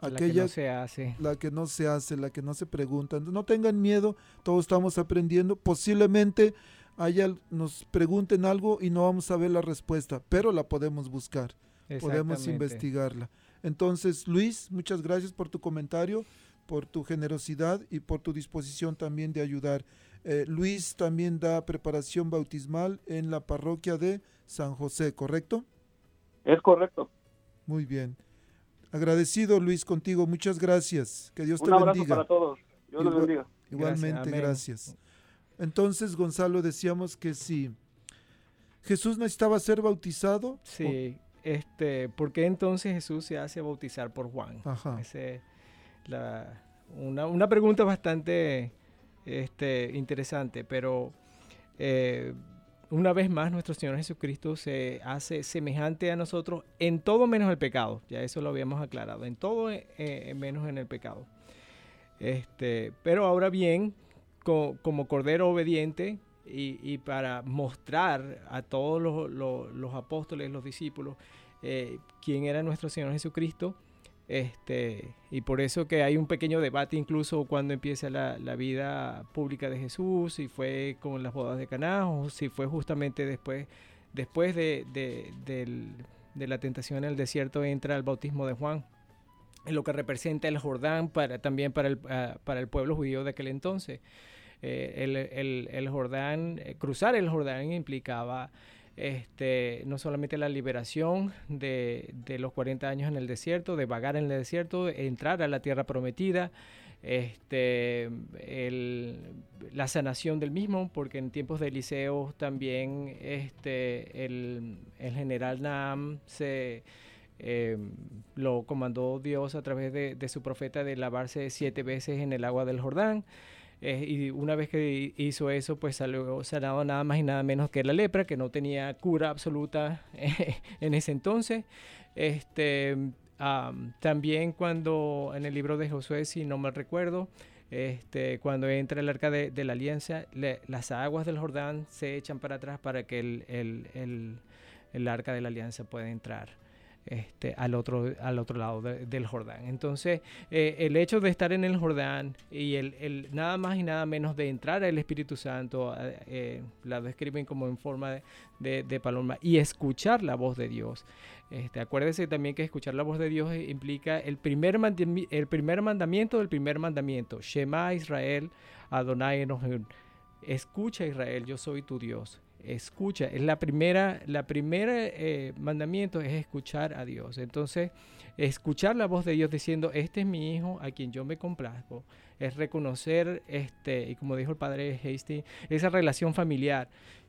La que Aquella no se hace. la que no se hace, la que no se pregunta. No tengan miedo, todos estamos aprendiendo. Posiblemente haya, nos pregunten algo y no vamos a ver la respuesta, pero la podemos buscar, podemos investigarla. Entonces, Luis, muchas gracias por tu comentario, por tu generosidad y por tu disposición también de ayudar. Eh, Luis también da preparación bautismal en la parroquia de San José, ¿correcto? Es correcto. Muy bien. Agradecido, Luis, contigo. Muchas gracias. Que Dios Un te abrazo bendiga. para todos. Dios los Igual- bendiga. Igualmente, gracias. Entonces, Gonzalo, decíamos que si Jesús necesitaba ser bautizado, Sí, este, ¿por qué entonces Jesús se hace bautizar por Juan? Ajá. Ese es la- una, una pregunta bastante este, interesante, pero eh, una vez más nuestro Señor Jesucristo se hace semejante a nosotros en todo menos el pecado. Ya eso lo habíamos aclarado, en todo eh, eh, menos en el pecado. Este, pero ahora bien, co- como cordero obediente, y, para mostrar a todos los, apóstoles, los discípulos, eh, quién era nuestro Señor Jesucristo. Este, y por eso que hay un pequeño debate incluso cuando empieza la, vida pública de Jesús, si fue con las bodas de Caná o si fue justamente después, después de, la tentación en el desierto entra el bautismo de Juan, lo que representa el Jordán para, también para el, ah, para el pueblo judío de aquel entonces. Eh, el, Jordán, eh, cruzar el Jordán implicaba este, no solamente la liberación de, los 40 años en el desierto, de vagar en el desierto, entrar a la tierra prometida, este, la sanación del mismo, porque en tiempos de Eliseo también este, el, general Naam se... Em, lo comandó Dios a través de, su profeta de lavarse siete veces en el agua del Jordán. Eh, y una vez que hizo eso, pues salió sanado nada más y nada menos que la lepra, que no tenía cura absoluta en ese entonces. Este, también cuando en el libro de Josué, si no me recuerdo, este, cuando entra el arca de, la alianza, las aguas del Jordán se echan para atrás para que el, el, el, el arca de la alianza pueda entrar. Este, al, otro, al otro lado del Jordán. Entonces, eh, el hecho de estar en el Jordán y el, nada más y nada menos de entrar al Espíritu Santo, eh, eh, la describen como en forma de, paloma, y escuchar la voz de Dios. Este, acuérdese también que escuchar la voz de Dios implica el primer, el primer mandamiento del primer mandamiento. Shema Israel, Adonai Elohim. Escucha Israel, yo soy tu Dios escucha. Es la primera, la primera eh, mandamiento es escuchar a Dios. Entonces, escuchar la voz de Dios diciendo, este es mi hijo a quien yo me complazco, es reconocer, este, y como dijo el padre Hasty, esa relación familiar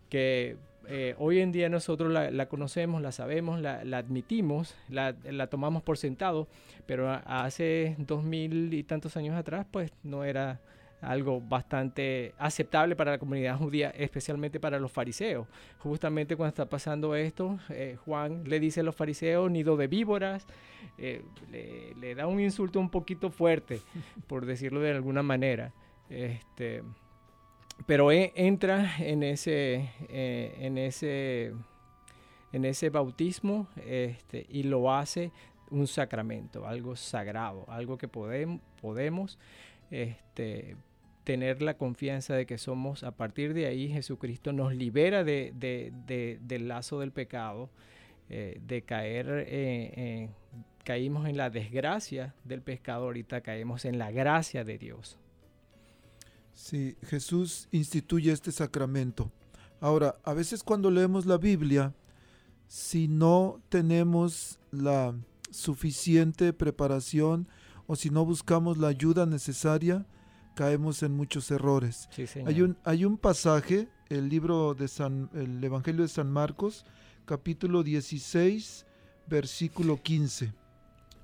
que eh, hoy en día nosotros la, conocemos, la sabemos, la, admitimos, la, tomamos por sentado, pero hace dos mil y tantos años atrás, pues no era algo bastante aceptable para la comunidad judía, especialmente para los fariseos. Justamente cuando está pasando esto, eh, Juan le dice a los fariseos, nido de víboras, eh, le, da un insulto un poquito fuerte, por decirlo de alguna manera. Este, pero e, entra en ese, eh, en ese, en ese bautismo este, y lo hace un sacramento, algo sagrado, algo que podemos, podemos este, tener la confianza de que somos, a partir de ahí Jesucristo nos libera de, del lazo del pecado, eh, de caer, eh, caímos en la desgracia del pecado, ahorita caemos en la gracia de Dios. Sí, Jesús instituye este sacramento. Ahora, a veces cuando leemos la Biblia, si no tenemos la suficiente preparación o si no buscamos la ayuda necesaria, caemos en muchos errores. hay, un, hay un pasaje, el libro de San, el Evangelio de San Marcos, capítulo 16, versículo 15.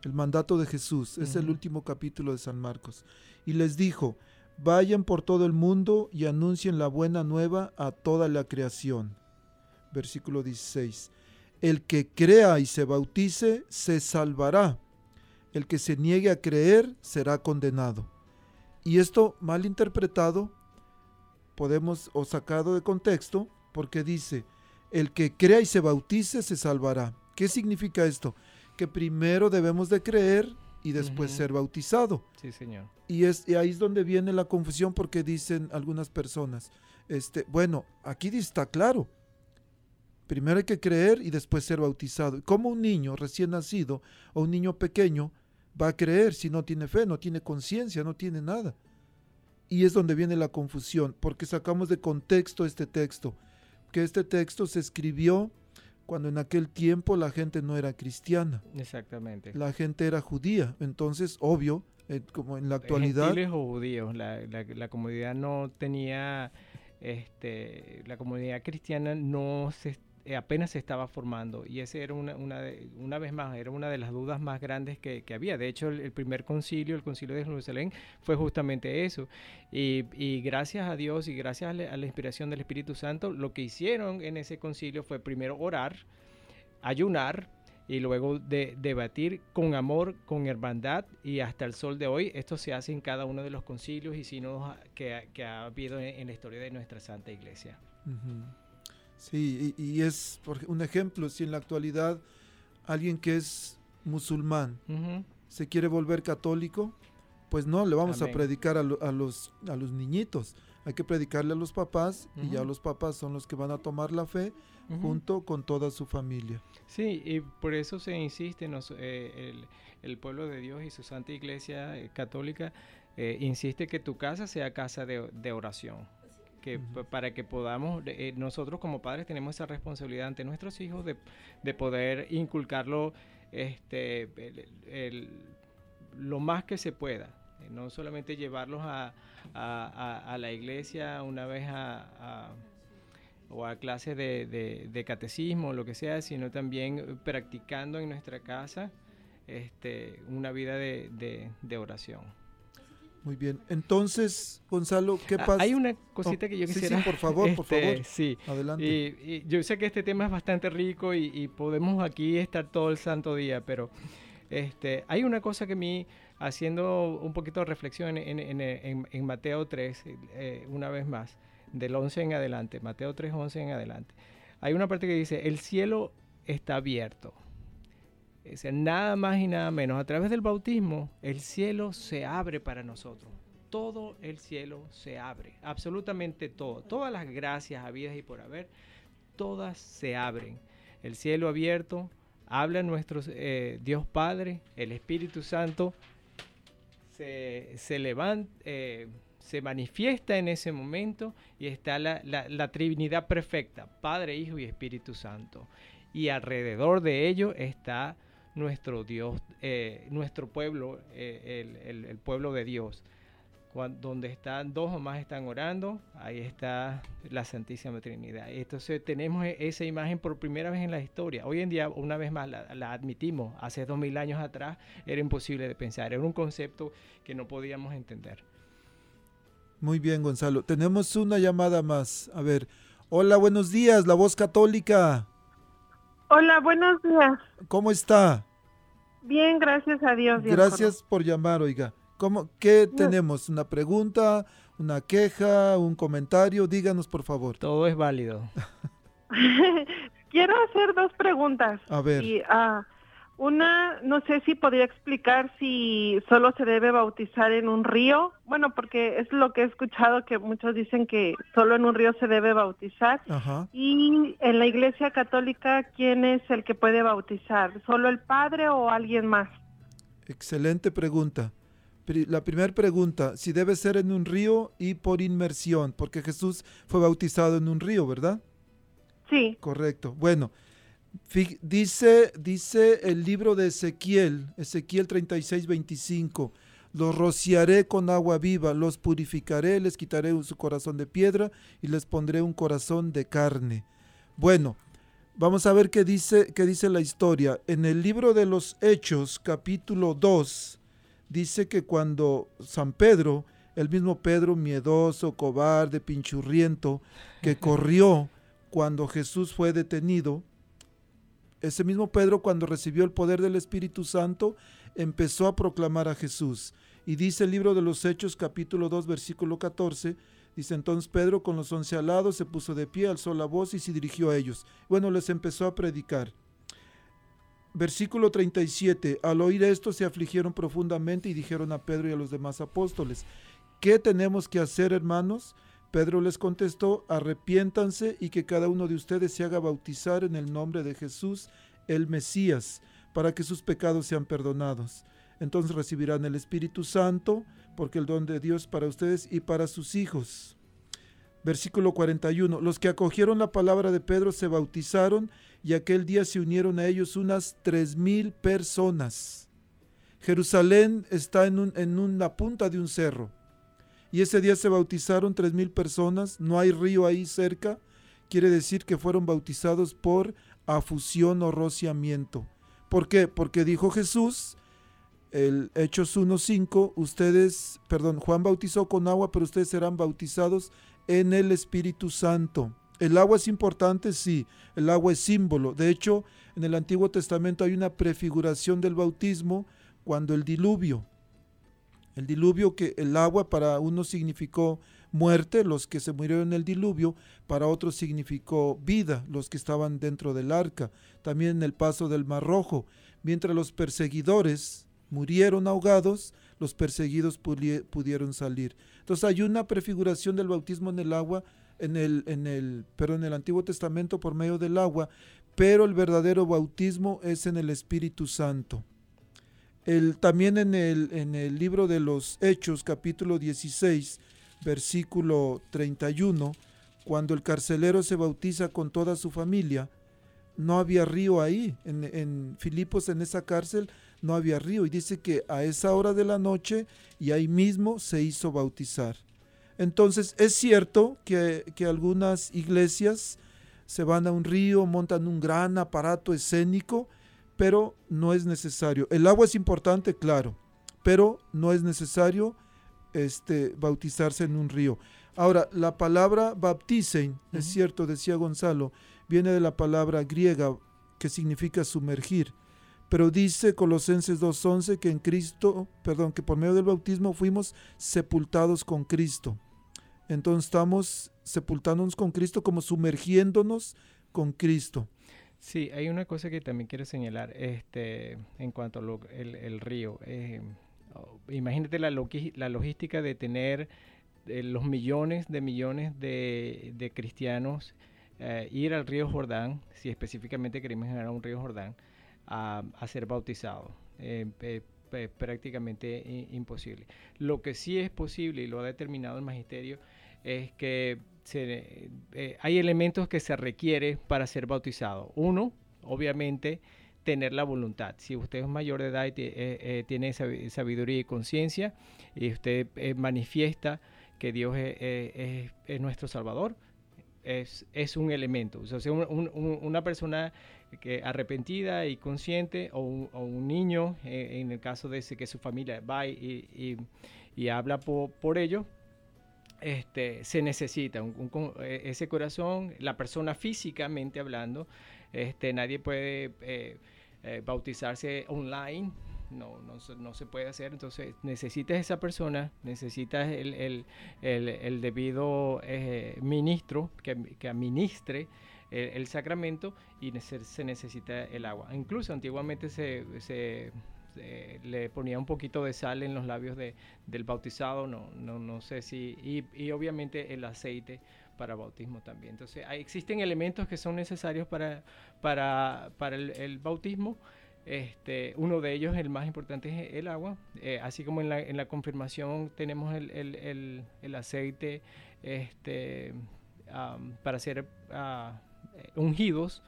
El mandato de Jesús, es el último capítulo de San Marcos. Y les dijo, vayan por todo el mundo y anuncien la buena nueva a toda la creación. Versículo 16. El que crea y se bautice se salvará. El que se niegue a creer será condenado. Y esto mal interpretado, podemos, o sacado de contexto, porque dice, el que crea y se bautice se salvará. ¿Qué significa esto? Que primero debemos de creer y después ser bautizado. Sí, señor. Y, es, ahí es donde viene la confusión porque dicen algunas personas, este, bueno, aquí está claro. Primero hay que creer y después ser bautizado. Como un niño recién nacido o un niño pequeño va a creer si no tiene fe, no tiene conciencia, no tiene nada? Y es donde viene la confusión, porque sacamos de contexto este texto, que este texto se escribió cuando en aquel tiempo la gente no era cristiana. Exactamente. La gente era judía, entonces obvio, eh, como en la actualidad... Gentiles o judíos, la, la, comunidad no tenía, este, la comunidad cristiana no se eh, apenas se estaba formando y ese era una, una, una, vez más, era una de las dudas más grandes que, había. De hecho, el, primer concilio, el concilio de Jerusalén, fue justamente eso. Y, gracias a Dios y gracias a la, inspiración del Espíritu Santo, lo que hicieron en ese concilio fue primero orar, ayunar y luego de debatir con amor, con hermandad y hasta el sol de hoy, esto se hace en cada uno de los concilios y sínodos que, que ha habido en, la historia de nuestra Santa Iglesia. Sí, y, es un ejemplo, si en la actualidad alguien que es musulmán se quiere volver católico, pues no, le vamos a predicar a, los, a los niñitos. Hay que predicarle a los papás y ya los papás son los que van a tomar la fe junto con toda su familia. Sí, y por eso se insiste, eh, el, pueblo de Dios y su Santa Iglesia eh, Católica eh, insiste que tu casa sea casa de, oración. Que, para que podamos, nosotros como padres tenemos esa responsabilidad ante nuestros hijos de, poder inculcarlo este, lo más que se pueda, no solamente llevarlos a, la iglesia una vez a o a clases de, de, catecismo, lo que sea, sino también practicando en nuestra casa este, una vida de, oración. Muy bien. Entonces, Gonzalo, ¿qué ah, pasa? Hay una cosita que yo quisiera. Sí, por favor, por este, favor. Sí. Adelante. Y, yo sé que este tema es bastante rico y, podemos aquí estar todo el santo día, pero este, hay una cosa que a mí, haciendo un poquito de reflexión en, en, en, Mateo 3, eh, una vez más, del 11 en adelante, Mateo 3, 11 en adelante, hay una parte que dice, el cielo está abierto. Es nada más y nada menos, a través del bautismo, el cielo se abre para nosotros. Todo el cielo se abre, absolutamente todo. Todas las gracias habidas y por haber, todas se abren. El cielo abierto, habla nuestro eh, Dios Padre, el Espíritu Santo, se, se levanta, eh, se manifiesta en ese momento y está la, Trinidad perfecta, Padre, Hijo y Espíritu Santo. Y alrededor de ello está nuestro Dios, eh, nuestro pueblo, eh, el, pueblo de Dios. donde están dos o más están orando, ahí está la Santísima Trinidad. Entonces tenemos e, esa imagen por primera vez en la historia. Hoy en día, una vez más, la, la admitimos. Hace dos mil años atrás era imposible de pensar, era un concepto que no podíamos entender. Muy bien, Gonzalo. Tenemos una llamada más. A ver. Hola, buenos días, la voz católica. Hola, buenos días. ¿Cómo está? Bien, gracias a Dios. Gracias por llamar, oiga. ¿Cómo, ¿Qué tenemos? ¿Una pregunta, una queja, un comentario? Díganos, por favor. Todo es válido. Quiero hacer dos preguntas. A ver. Y, ah, una, no sé si podría explicar si solo se debe bautizar en un río. Bueno, porque es lo que he escuchado que muchos dicen que solo en un río se debe bautizar. Y en la Iglesia Católica, ¿quién es el que puede bautizar? ¿Solo el padre o alguien más? Excelente pregunta. La primera pregunta, si debe ser en un río y por inmersión, porque Jesús fue bautizado en un río, ¿verdad? Sí. Correcto. Bueno, Dice, dice el libro de Ezequiel, Ezequiel 36, 25, los rociaré con agua viva, los purificaré, les quitaré su corazón de piedra y les pondré un corazón de carne. Bueno, vamos a ver qué dice, qué dice la historia. En el libro de los Hechos, capítulo 2, dice que cuando San Pedro, el mismo Pedro miedoso, cobarde, pinchurriento, que corrió cuando Jesús fue detenido, ese mismo Pedro cuando recibió el poder del Espíritu Santo empezó a proclamar a Jesús. Y dice el libro de los Hechos capítulo 2 versículo 14, dice entonces Pedro con los once alados se puso de pie, alzó la voz y se dirigió a ellos. Bueno, les empezó a predicar. Versículo 37, al oír esto se afligieron profundamente y dijeron a Pedro y a los demás apóstoles, ¿qué tenemos que hacer hermanos? Pedro les contestó, arrepiéntanse y que cada uno de ustedes se haga bautizar en el nombre de Jesús, el Mesías, para que sus pecados sean perdonados. Entonces recibirán el Espíritu Santo, porque el don de Dios para ustedes y para sus hijos. Versículo 41. Los que acogieron la palabra de Pedro se bautizaron y aquel día se unieron a ellos unas tres mil personas. Jerusalén está en, en una punta de un cerro y ese día se bautizaron tres mil personas, no hay río ahí cerca, quiere decir que fueron bautizados por afusión o rociamiento. ¿Por qué? Porque dijo Jesús, el Hechos 1.5, ustedes, perdón, Juan bautizó con agua, pero ustedes serán bautizados en el Espíritu Santo. ¿El agua es importante? Sí, el agua es símbolo. De hecho, en el Antiguo Testamento hay una prefiguración del bautismo cuando el diluvio, el diluvio que el agua para unos significó muerte, los que se murieron en el diluvio, para otros significó vida, los que estaban dentro del arca, también en el paso del Mar Rojo. Mientras los perseguidores murieron ahogados, los perseguidos pudieron salir. Entonces hay una prefiguración del bautismo en el agua, en el, en el, pero en el Antiguo Testamento por medio del agua, pero el verdadero bautismo es en el Espíritu Santo. El, también en el, libro de los Hechos, capítulo 16, versículo 31, cuando el carcelero se bautiza con toda su familia, no había río ahí. En, Filipos, en esa cárcel, no había río. Y dice que a esa hora de la noche y ahí mismo se hizo bautizar. Entonces, es cierto que algunas iglesias se van a un río, montan un gran aparato escénico, pero no es necesario. El agua es importante, claro, pero no es necesario este, bautizarse en un río. Ahora, la palabra baptisen, es cierto, decía Gonzalo, viene de la palabra griega que significa sumergir. Pero dice Colosenses 2.11 que en Cristo, perdón, que por medio del bautismo fuimos sepultados con Cristo. Entonces estamos sepultándonos con Cristo como sumergiéndonos con Cristo. Sí, hay una cosa que también quiero señalar este, en cuanto al el, río. Eh, imagínate la, logística de tener eh, los millones de millones de, cristianos eh, ir al río Jordán, si específicamente queremos a un río Jordán, a, ser bautizados. Prácticamente imposible. Lo que sí es posible y lo ha determinado el magisterio es que hay elementos que se requiere para ser bautizado. Uno, obviamente, tener la voluntad. Si usted es mayor de edad y eh, eh, tiene sabiduría y conciencia y usted eh, manifiesta que Dios es, nuestro Salvador, es, es, un elemento. O sea, una persona que arrepentida y consciente o un, niño, en el caso de ese que su familia va y, y, habla por ello, este, se necesita ese corazón, la persona físicamente hablando, este, nadie puede eh, bautizarse online, no, no, se puede hacer. Entonces necesitas esa persona, necesitas el, debido eh, ministro que, administre el, sacramento y se necesita el agua. Incluso antiguamente se, le ponía un poquito de sal en los labios de, del bautizado, no, no, no sé si, y, y obviamente el aceite para bautismo también. Entonces, existen elementos que son necesarios para, para, para el, bautismo. Este, uno de ellos, el más importante, es el agua. Eh, así como en la, en la, confirmación tenemos el, el, el, aceite este, para ser uh, ungidos.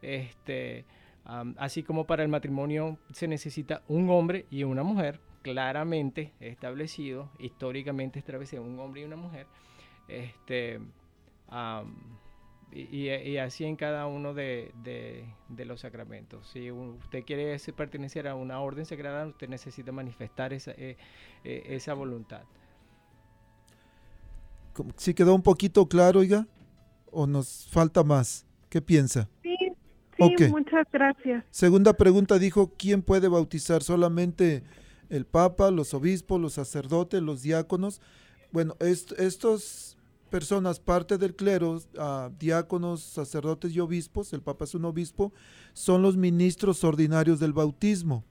Este, así como para el matrimonio se necesita un hombre y una mujer, claramente establecido, históricamente establecido, un hombre y una mujer. Este, y, así en cada uno de, los sacramentos. Si usted quiere pertenecer a una orden sagrada, usted necesita manifestar esa, eh, eh, esa voluntad. ¿Si quedó un poquito claro, oiga? ¿O nos falta más? ¿Qué piensa? Muchas gracias. Segunda pregunta dijo, ¿quién puede bautizar? ¿Solamente el Papa, los obispos, los sacerdotes, los diáconos? Bueno, estos personas, parte del clero, diáconos, sacerdotes y obispos, el Papa es un obispo, son los ministros ordinarios del bautismo.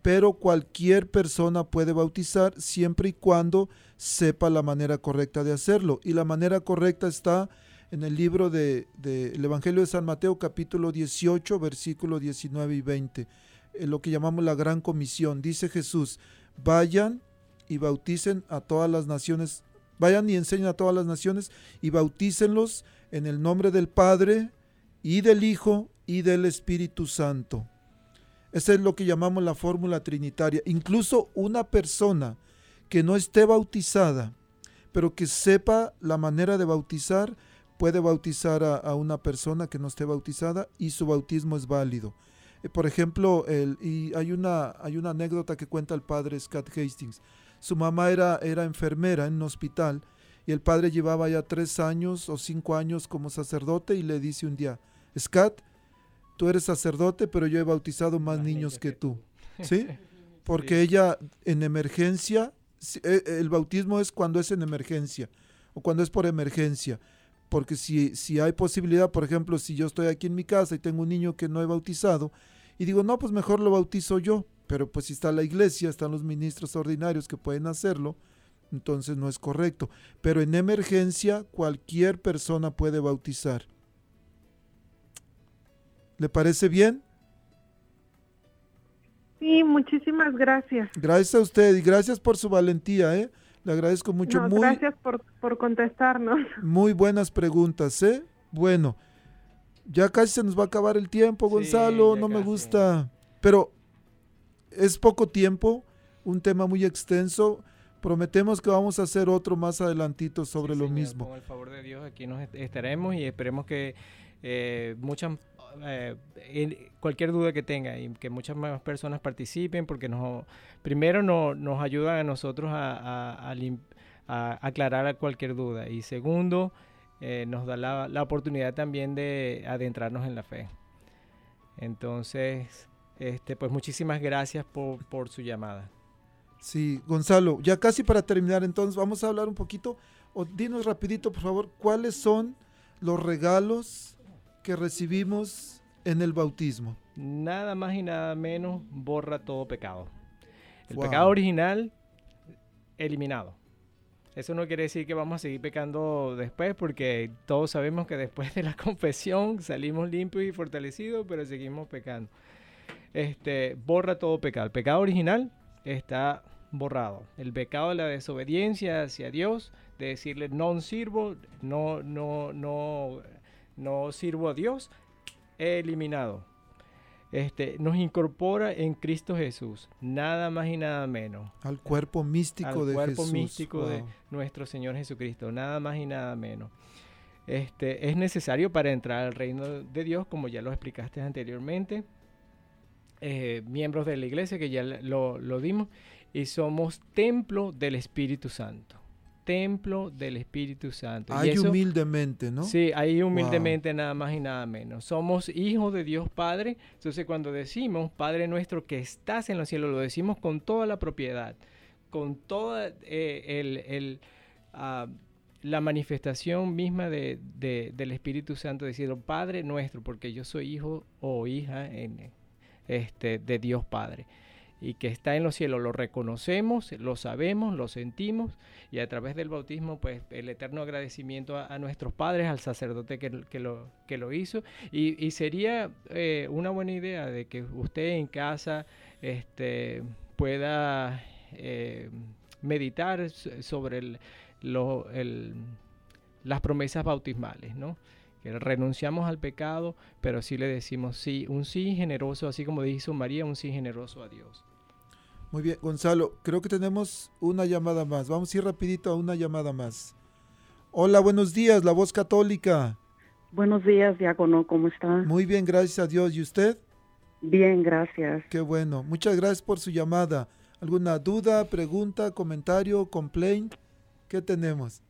Pero cualquier persona puede bautizar siempre y cuando sepa la manera correcta de hacerlo. Y la manera correcta está en el libro del de, Evangelio de San Mateo capítulo 18, versículos 19 y 20, en lo que llamamos la gran comisión. Dice Jesús, vayan y bauticen a todas las naciones Vayan y enseñen a todas las naciones y bautícenlos en el nombre del Padre y del Hijo y del Espíritu Santo. Esa es lo que llamamos la fórmula trinitaria. Incluso una persona que no esté bautizada, pero que sepa la manera de bautizar, puede bautizar a, una persona que no esté bautizada y su bautismo es válido. Eh, por ejemplo, el, y hay, una, hay una anécdota que cuenta el padre Scott Hastings. Su mamá era, era enfermera en un hospital y el padre llevaba ya tres años o cinco años como sacerdote y le dice un día, Scat, tú eres sacerdote, pero yo he bautizado más, niños que tú. ¿Sí? Porque ella en emergencia, e, el bautismo es cuando es en emergencia o cuando es por emergencia. Porque si, si hay posibilidad, por ejemplo, si yo estoy aquí en mi casa y tengo un niño que no he bautizado, y digo, no, pues mejor lo bautizo yo, pero pues si está la iglesia, están los ministros ordinarios que pueden hacerlo, entonces no es correcto. Pero en emergencia cualquier persona puede bautizar. ¿Le parece bien? Sí, muchísimas gracias. Gracias a usted y gracias por su valentía, ¿eh? Le agradezco mucho. muy, gracias por, por contestarnos. Muy buenas preguntas, ¿eh? Bueno, ya casi se nos va a acabar el tiempo, Gonzalo, no me gusta. Pero es poco tiempo, un tema muy extenso. Prometemos que vamos a hacer otro más adelantito sobre lo mismo. Con el favor de Dios, aquí nos estaremos y esperemos que eh, muchas eh, cualquier duda que tenga y que muchas más personas participen porque nos primero no, nos ayudan a nosotros a, aclarar cualquier duda y segundo eh, nos da la, la, oportunidad también de adentrarnos en la fe. Entonces, este, pues muchísimas gracias por, por su llamada. Sí, Gonzalo, ya casi para terminar, entonces vamos a hablar un poquito, o dinos rapidito, por favor, cuáles son los regalos que recibimos en el bautismo. Nada más y nada menos borra todo pecado. El pecado original, eliminado. Eso no quiere decir que vamos a seguir pecando después, porque todos sabemos que después de la confesión salimos limpios y fortalecidos, pero seguimos pecando. Este, borra todo pecado. El pecado original está borrado. El pecado de la desobediencia hacia Dios, de decirle no sirvo, no, no, no, no sirvo a Dios, eliminado este, nos incorpora en Cristo Jesús, nada más y nada menos. Al cuerpo místico de cuerpo místico de nuestro Señor Jesucristo, nada más y nada menos. Este, es necesario para entrar al reino de Dios, como ya lo explicaste anteriormente, eh, miembros de la iglesia, que ya lo, lo dimos, y somos templo del Espíritu Santo templo del Espíritu Santo. Ahí humildemente, ¿no? Sí, ahí humildemente nada más y nada menos. Somos hijos de Dios Padre. Entonces cuando decimos, Padre nuestro que estás en los cielos, lo decimos con toda la propiedad, con toda eh, el, ah, la manifestación misma de, del Espíritu Santo, diciendo, Padre nuestro, porque yo soy hijo o hija en, este, de Dios Padre y que está en los cielos, lo reconocemos, lo sabemos, lo sentimos y a través del bautismo, pues el eterno agradecimiento a, nuestros padres, al sacerdote que, lo, que lo hizo y, sería eh, una buena idea de que usted en casa este, pueda eh, meditar sobre las promesas bautismales, ¿no? que renunciamos al pecado, pero sí le decimos sí, un sí generoso, así como dijo María, un sí generoso a Dios. Muy bien, Gonzalo, creo que tenemos una llamada más. Vamos a ir rapidito a una llamada más. Hola, buenos días, la voz católica. Buenos días, diácono, ¿cómo está? Muy bien, gracias a Dios. ¿Y usted? Bien, gracias. Qué bueno. Muchas gracias por su llamada. ¿Alguna duda, pregunta, comentario, complaint? ¿Qué tenemos?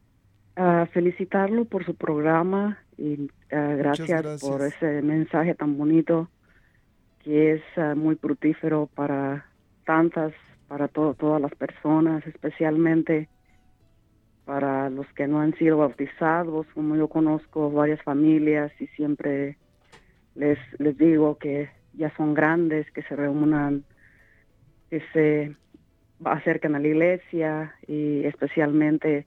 Uh, felicitarlo por su programa y ah, gracias, por ese mensaje tan bonito que es ah, muy fructífero para tantas para todas las personas, especialmente para los que no han sido bautizados, como yo conozco varias familias y siempre les, les digo que ya son grandes, que se reúnan, que se acerquen a la iglesia y especialmente,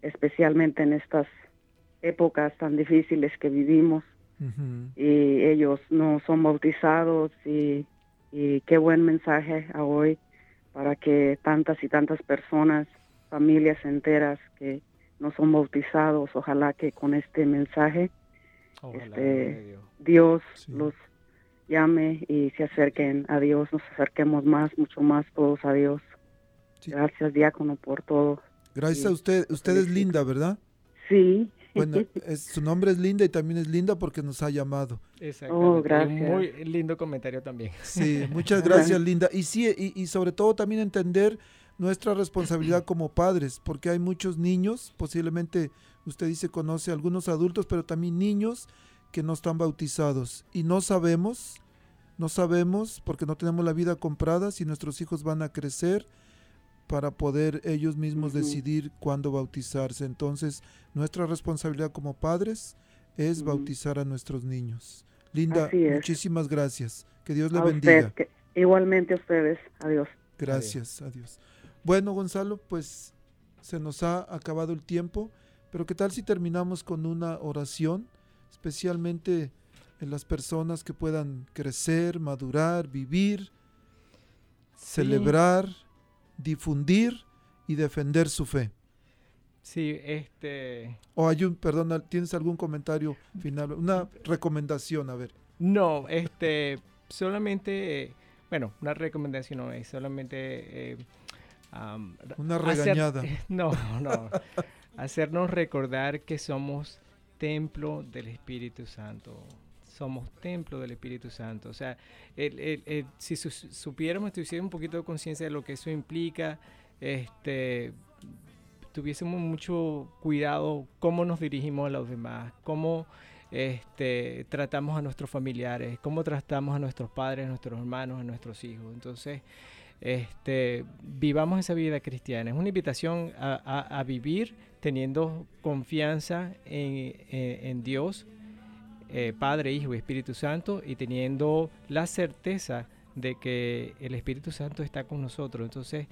especialmente en estas épocas tan difíciles que vivimos. Y ellos no son bautizados y y qué buen mensaje a hoy para que tantas y tantas personas, familias enteras que no son bautizados, ojalá que con este mensaje este, Dios los llame y se acerquen a Dios, nos acerquemos más, mucho más todos a Dios. Gracias, diácono, por todo. Gracias a usted. Usted es linda, ¿verdad? Sí. Bueno, su nombre es Linda y también es linda porque nos ha llamado. Exacto. Oh, gracias. Muy lindo comentario también. Sí, muchas gracias, Linda. Y sí, y, sobre todo también entender nuestra responsabilidad como padres, porque hay muchos niños, posiblemente usted dice conoce a algunos adultos, pero también niños que no están bautizados y no sabemos, no sabemos porque no tenemos la vida comprada si nuestros hijos van a crecer para poder ellos mismos decidir cuándo bautizarse. Entonces, nuestra responsabilidad como padres es bautizar a nuestros niños. Linda, muchísimas gracias. Que Dios le bendiga. igualmente a ustedes. Adiós. Gracias, adiós. Bueno, Gonzalo, pues se nos ha acabado el tiempo, pero ¿qué tal si terminamos con una oración, especialmente en las personas que puedan crecer, madurar, vivir, celebrar, difundir y defender su fe? Sí, este... O hay un, perdón, ¿tienes algún comentario final? Una recomendación, a ver. No, este, solamente, bueno, una recomendación no es solamente... Eh, una regañada. no, no. hacernos recordar que somos templo del Espíritu Santo. Somos templo del Espíritu Santo. O sea, si supiéramos, tuviésemos un poquito de conciencia de lo que eso implica, este, tuviésemos mucho cuidado cómo nos dirigimos a los demás, cómo este, tratamos a nuestros familiares, cómo tratamos a nuestros padres, a nuestros hermanos, a nuestros hijos. Entonces, este, vivamos esa vida cristiana. Es una invitación a, vivir teniendo confianza en, Dios, eh, Padre, Hijo y Espíritu Santo, y teniendo la certeza de que el Espíritu Santo está con nosotros. Entonces,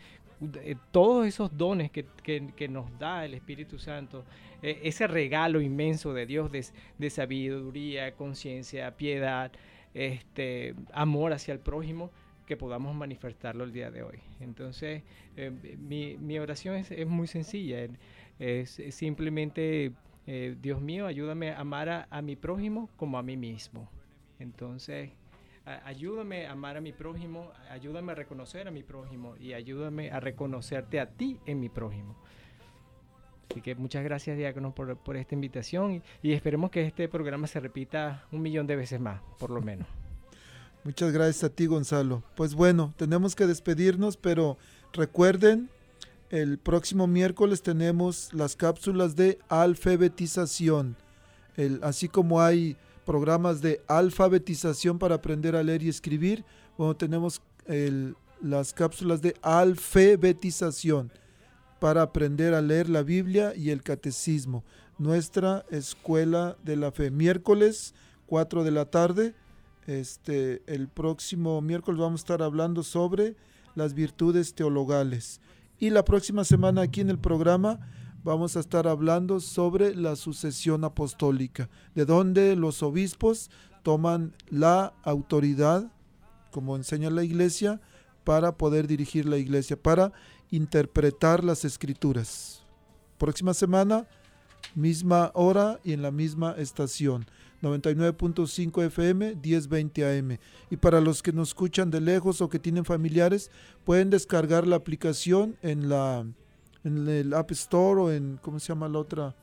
eh, todos esos dones que, nos da el Espíritu Santo, eh, ese regalo inmenso de Dios de, sabiduría, conciencia, piedad, este, amor hacia el prójimo, que podamos manifestarlo el día de hoy. Entonces, eh, mi, oración es, muy sencilla, es, simplemente, Dios mío, ayúdame a amar a mi prójimo como a mí mismo. Entonces, ayúdame a amar a mi prójimo, ayúdame a reconocer a mi prójimo y ayúdame a reconocerte a ti en mi prójimo. Así que muchas gracias, Diácono, por, por esta invitación y, esperemos que este programa se repita un millón de veces más, por lo menos. Muchas gracias a ti, Gonzalo. Pues bueno, tenemos que despedirnos, pero recuerden, el próximo miércoles tenemos las cápsulas de alfabetización. Así como hay programas de alfabetización para aprender a leer y escribir. Bueno, tenemos las cápsulas de alfabetización para aprender a leer la Biblia y el catecismo. Nuestra escuela de la fe. Miércoles, 4 de la tarde. Este, el próximo miércoles vamos a estar hablando sobre las virtudes teologales. Y la próxima semana aquí en el programa vamos a estar hablando sobre la sucesión apostólica, de donde los obispos toman la autoridad, como enseña la iglesia, para poder dirigir la iglesia, para interpretar las escrituras. Próxima semana, misma hora y en la misma estación. 99.5 FM, 1020 AM. Y para los que nos escuchan de lejos o que tienen familiares, pueden descargar la aplicación en la en el App Store o en, ¿cómo se llama la otra?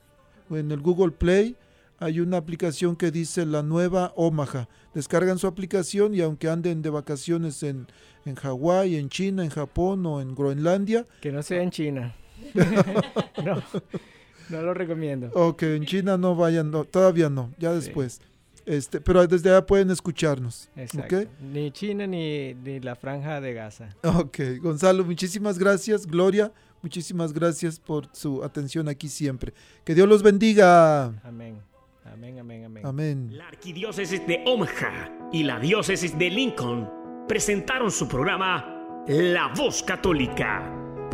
O en el Google Play hay una aplicación que dice la nueva Omaha. Descargan su aplicación y aunque anden de vacaciones en, en Hawái, en China, en Japón o en Groenlandia. Que no sea en China. no, no lo recomiendo. Ok, en China no vayan, todavía no, ya después. Este, pero desde allá pueden escucharnos. Exacto. Ni China ni, ni la franja de Gaza. Ok, Gonzalo, muchísimas gracias. Gloria, Muchísimas gracias por su atención aquí siempre. Que Dios los bendiga. Amén. Amén, amén, amén. Amén. La arquidiócesis de Omaha y la diócesis de Lincoln presentaron su programa La Voz Católica.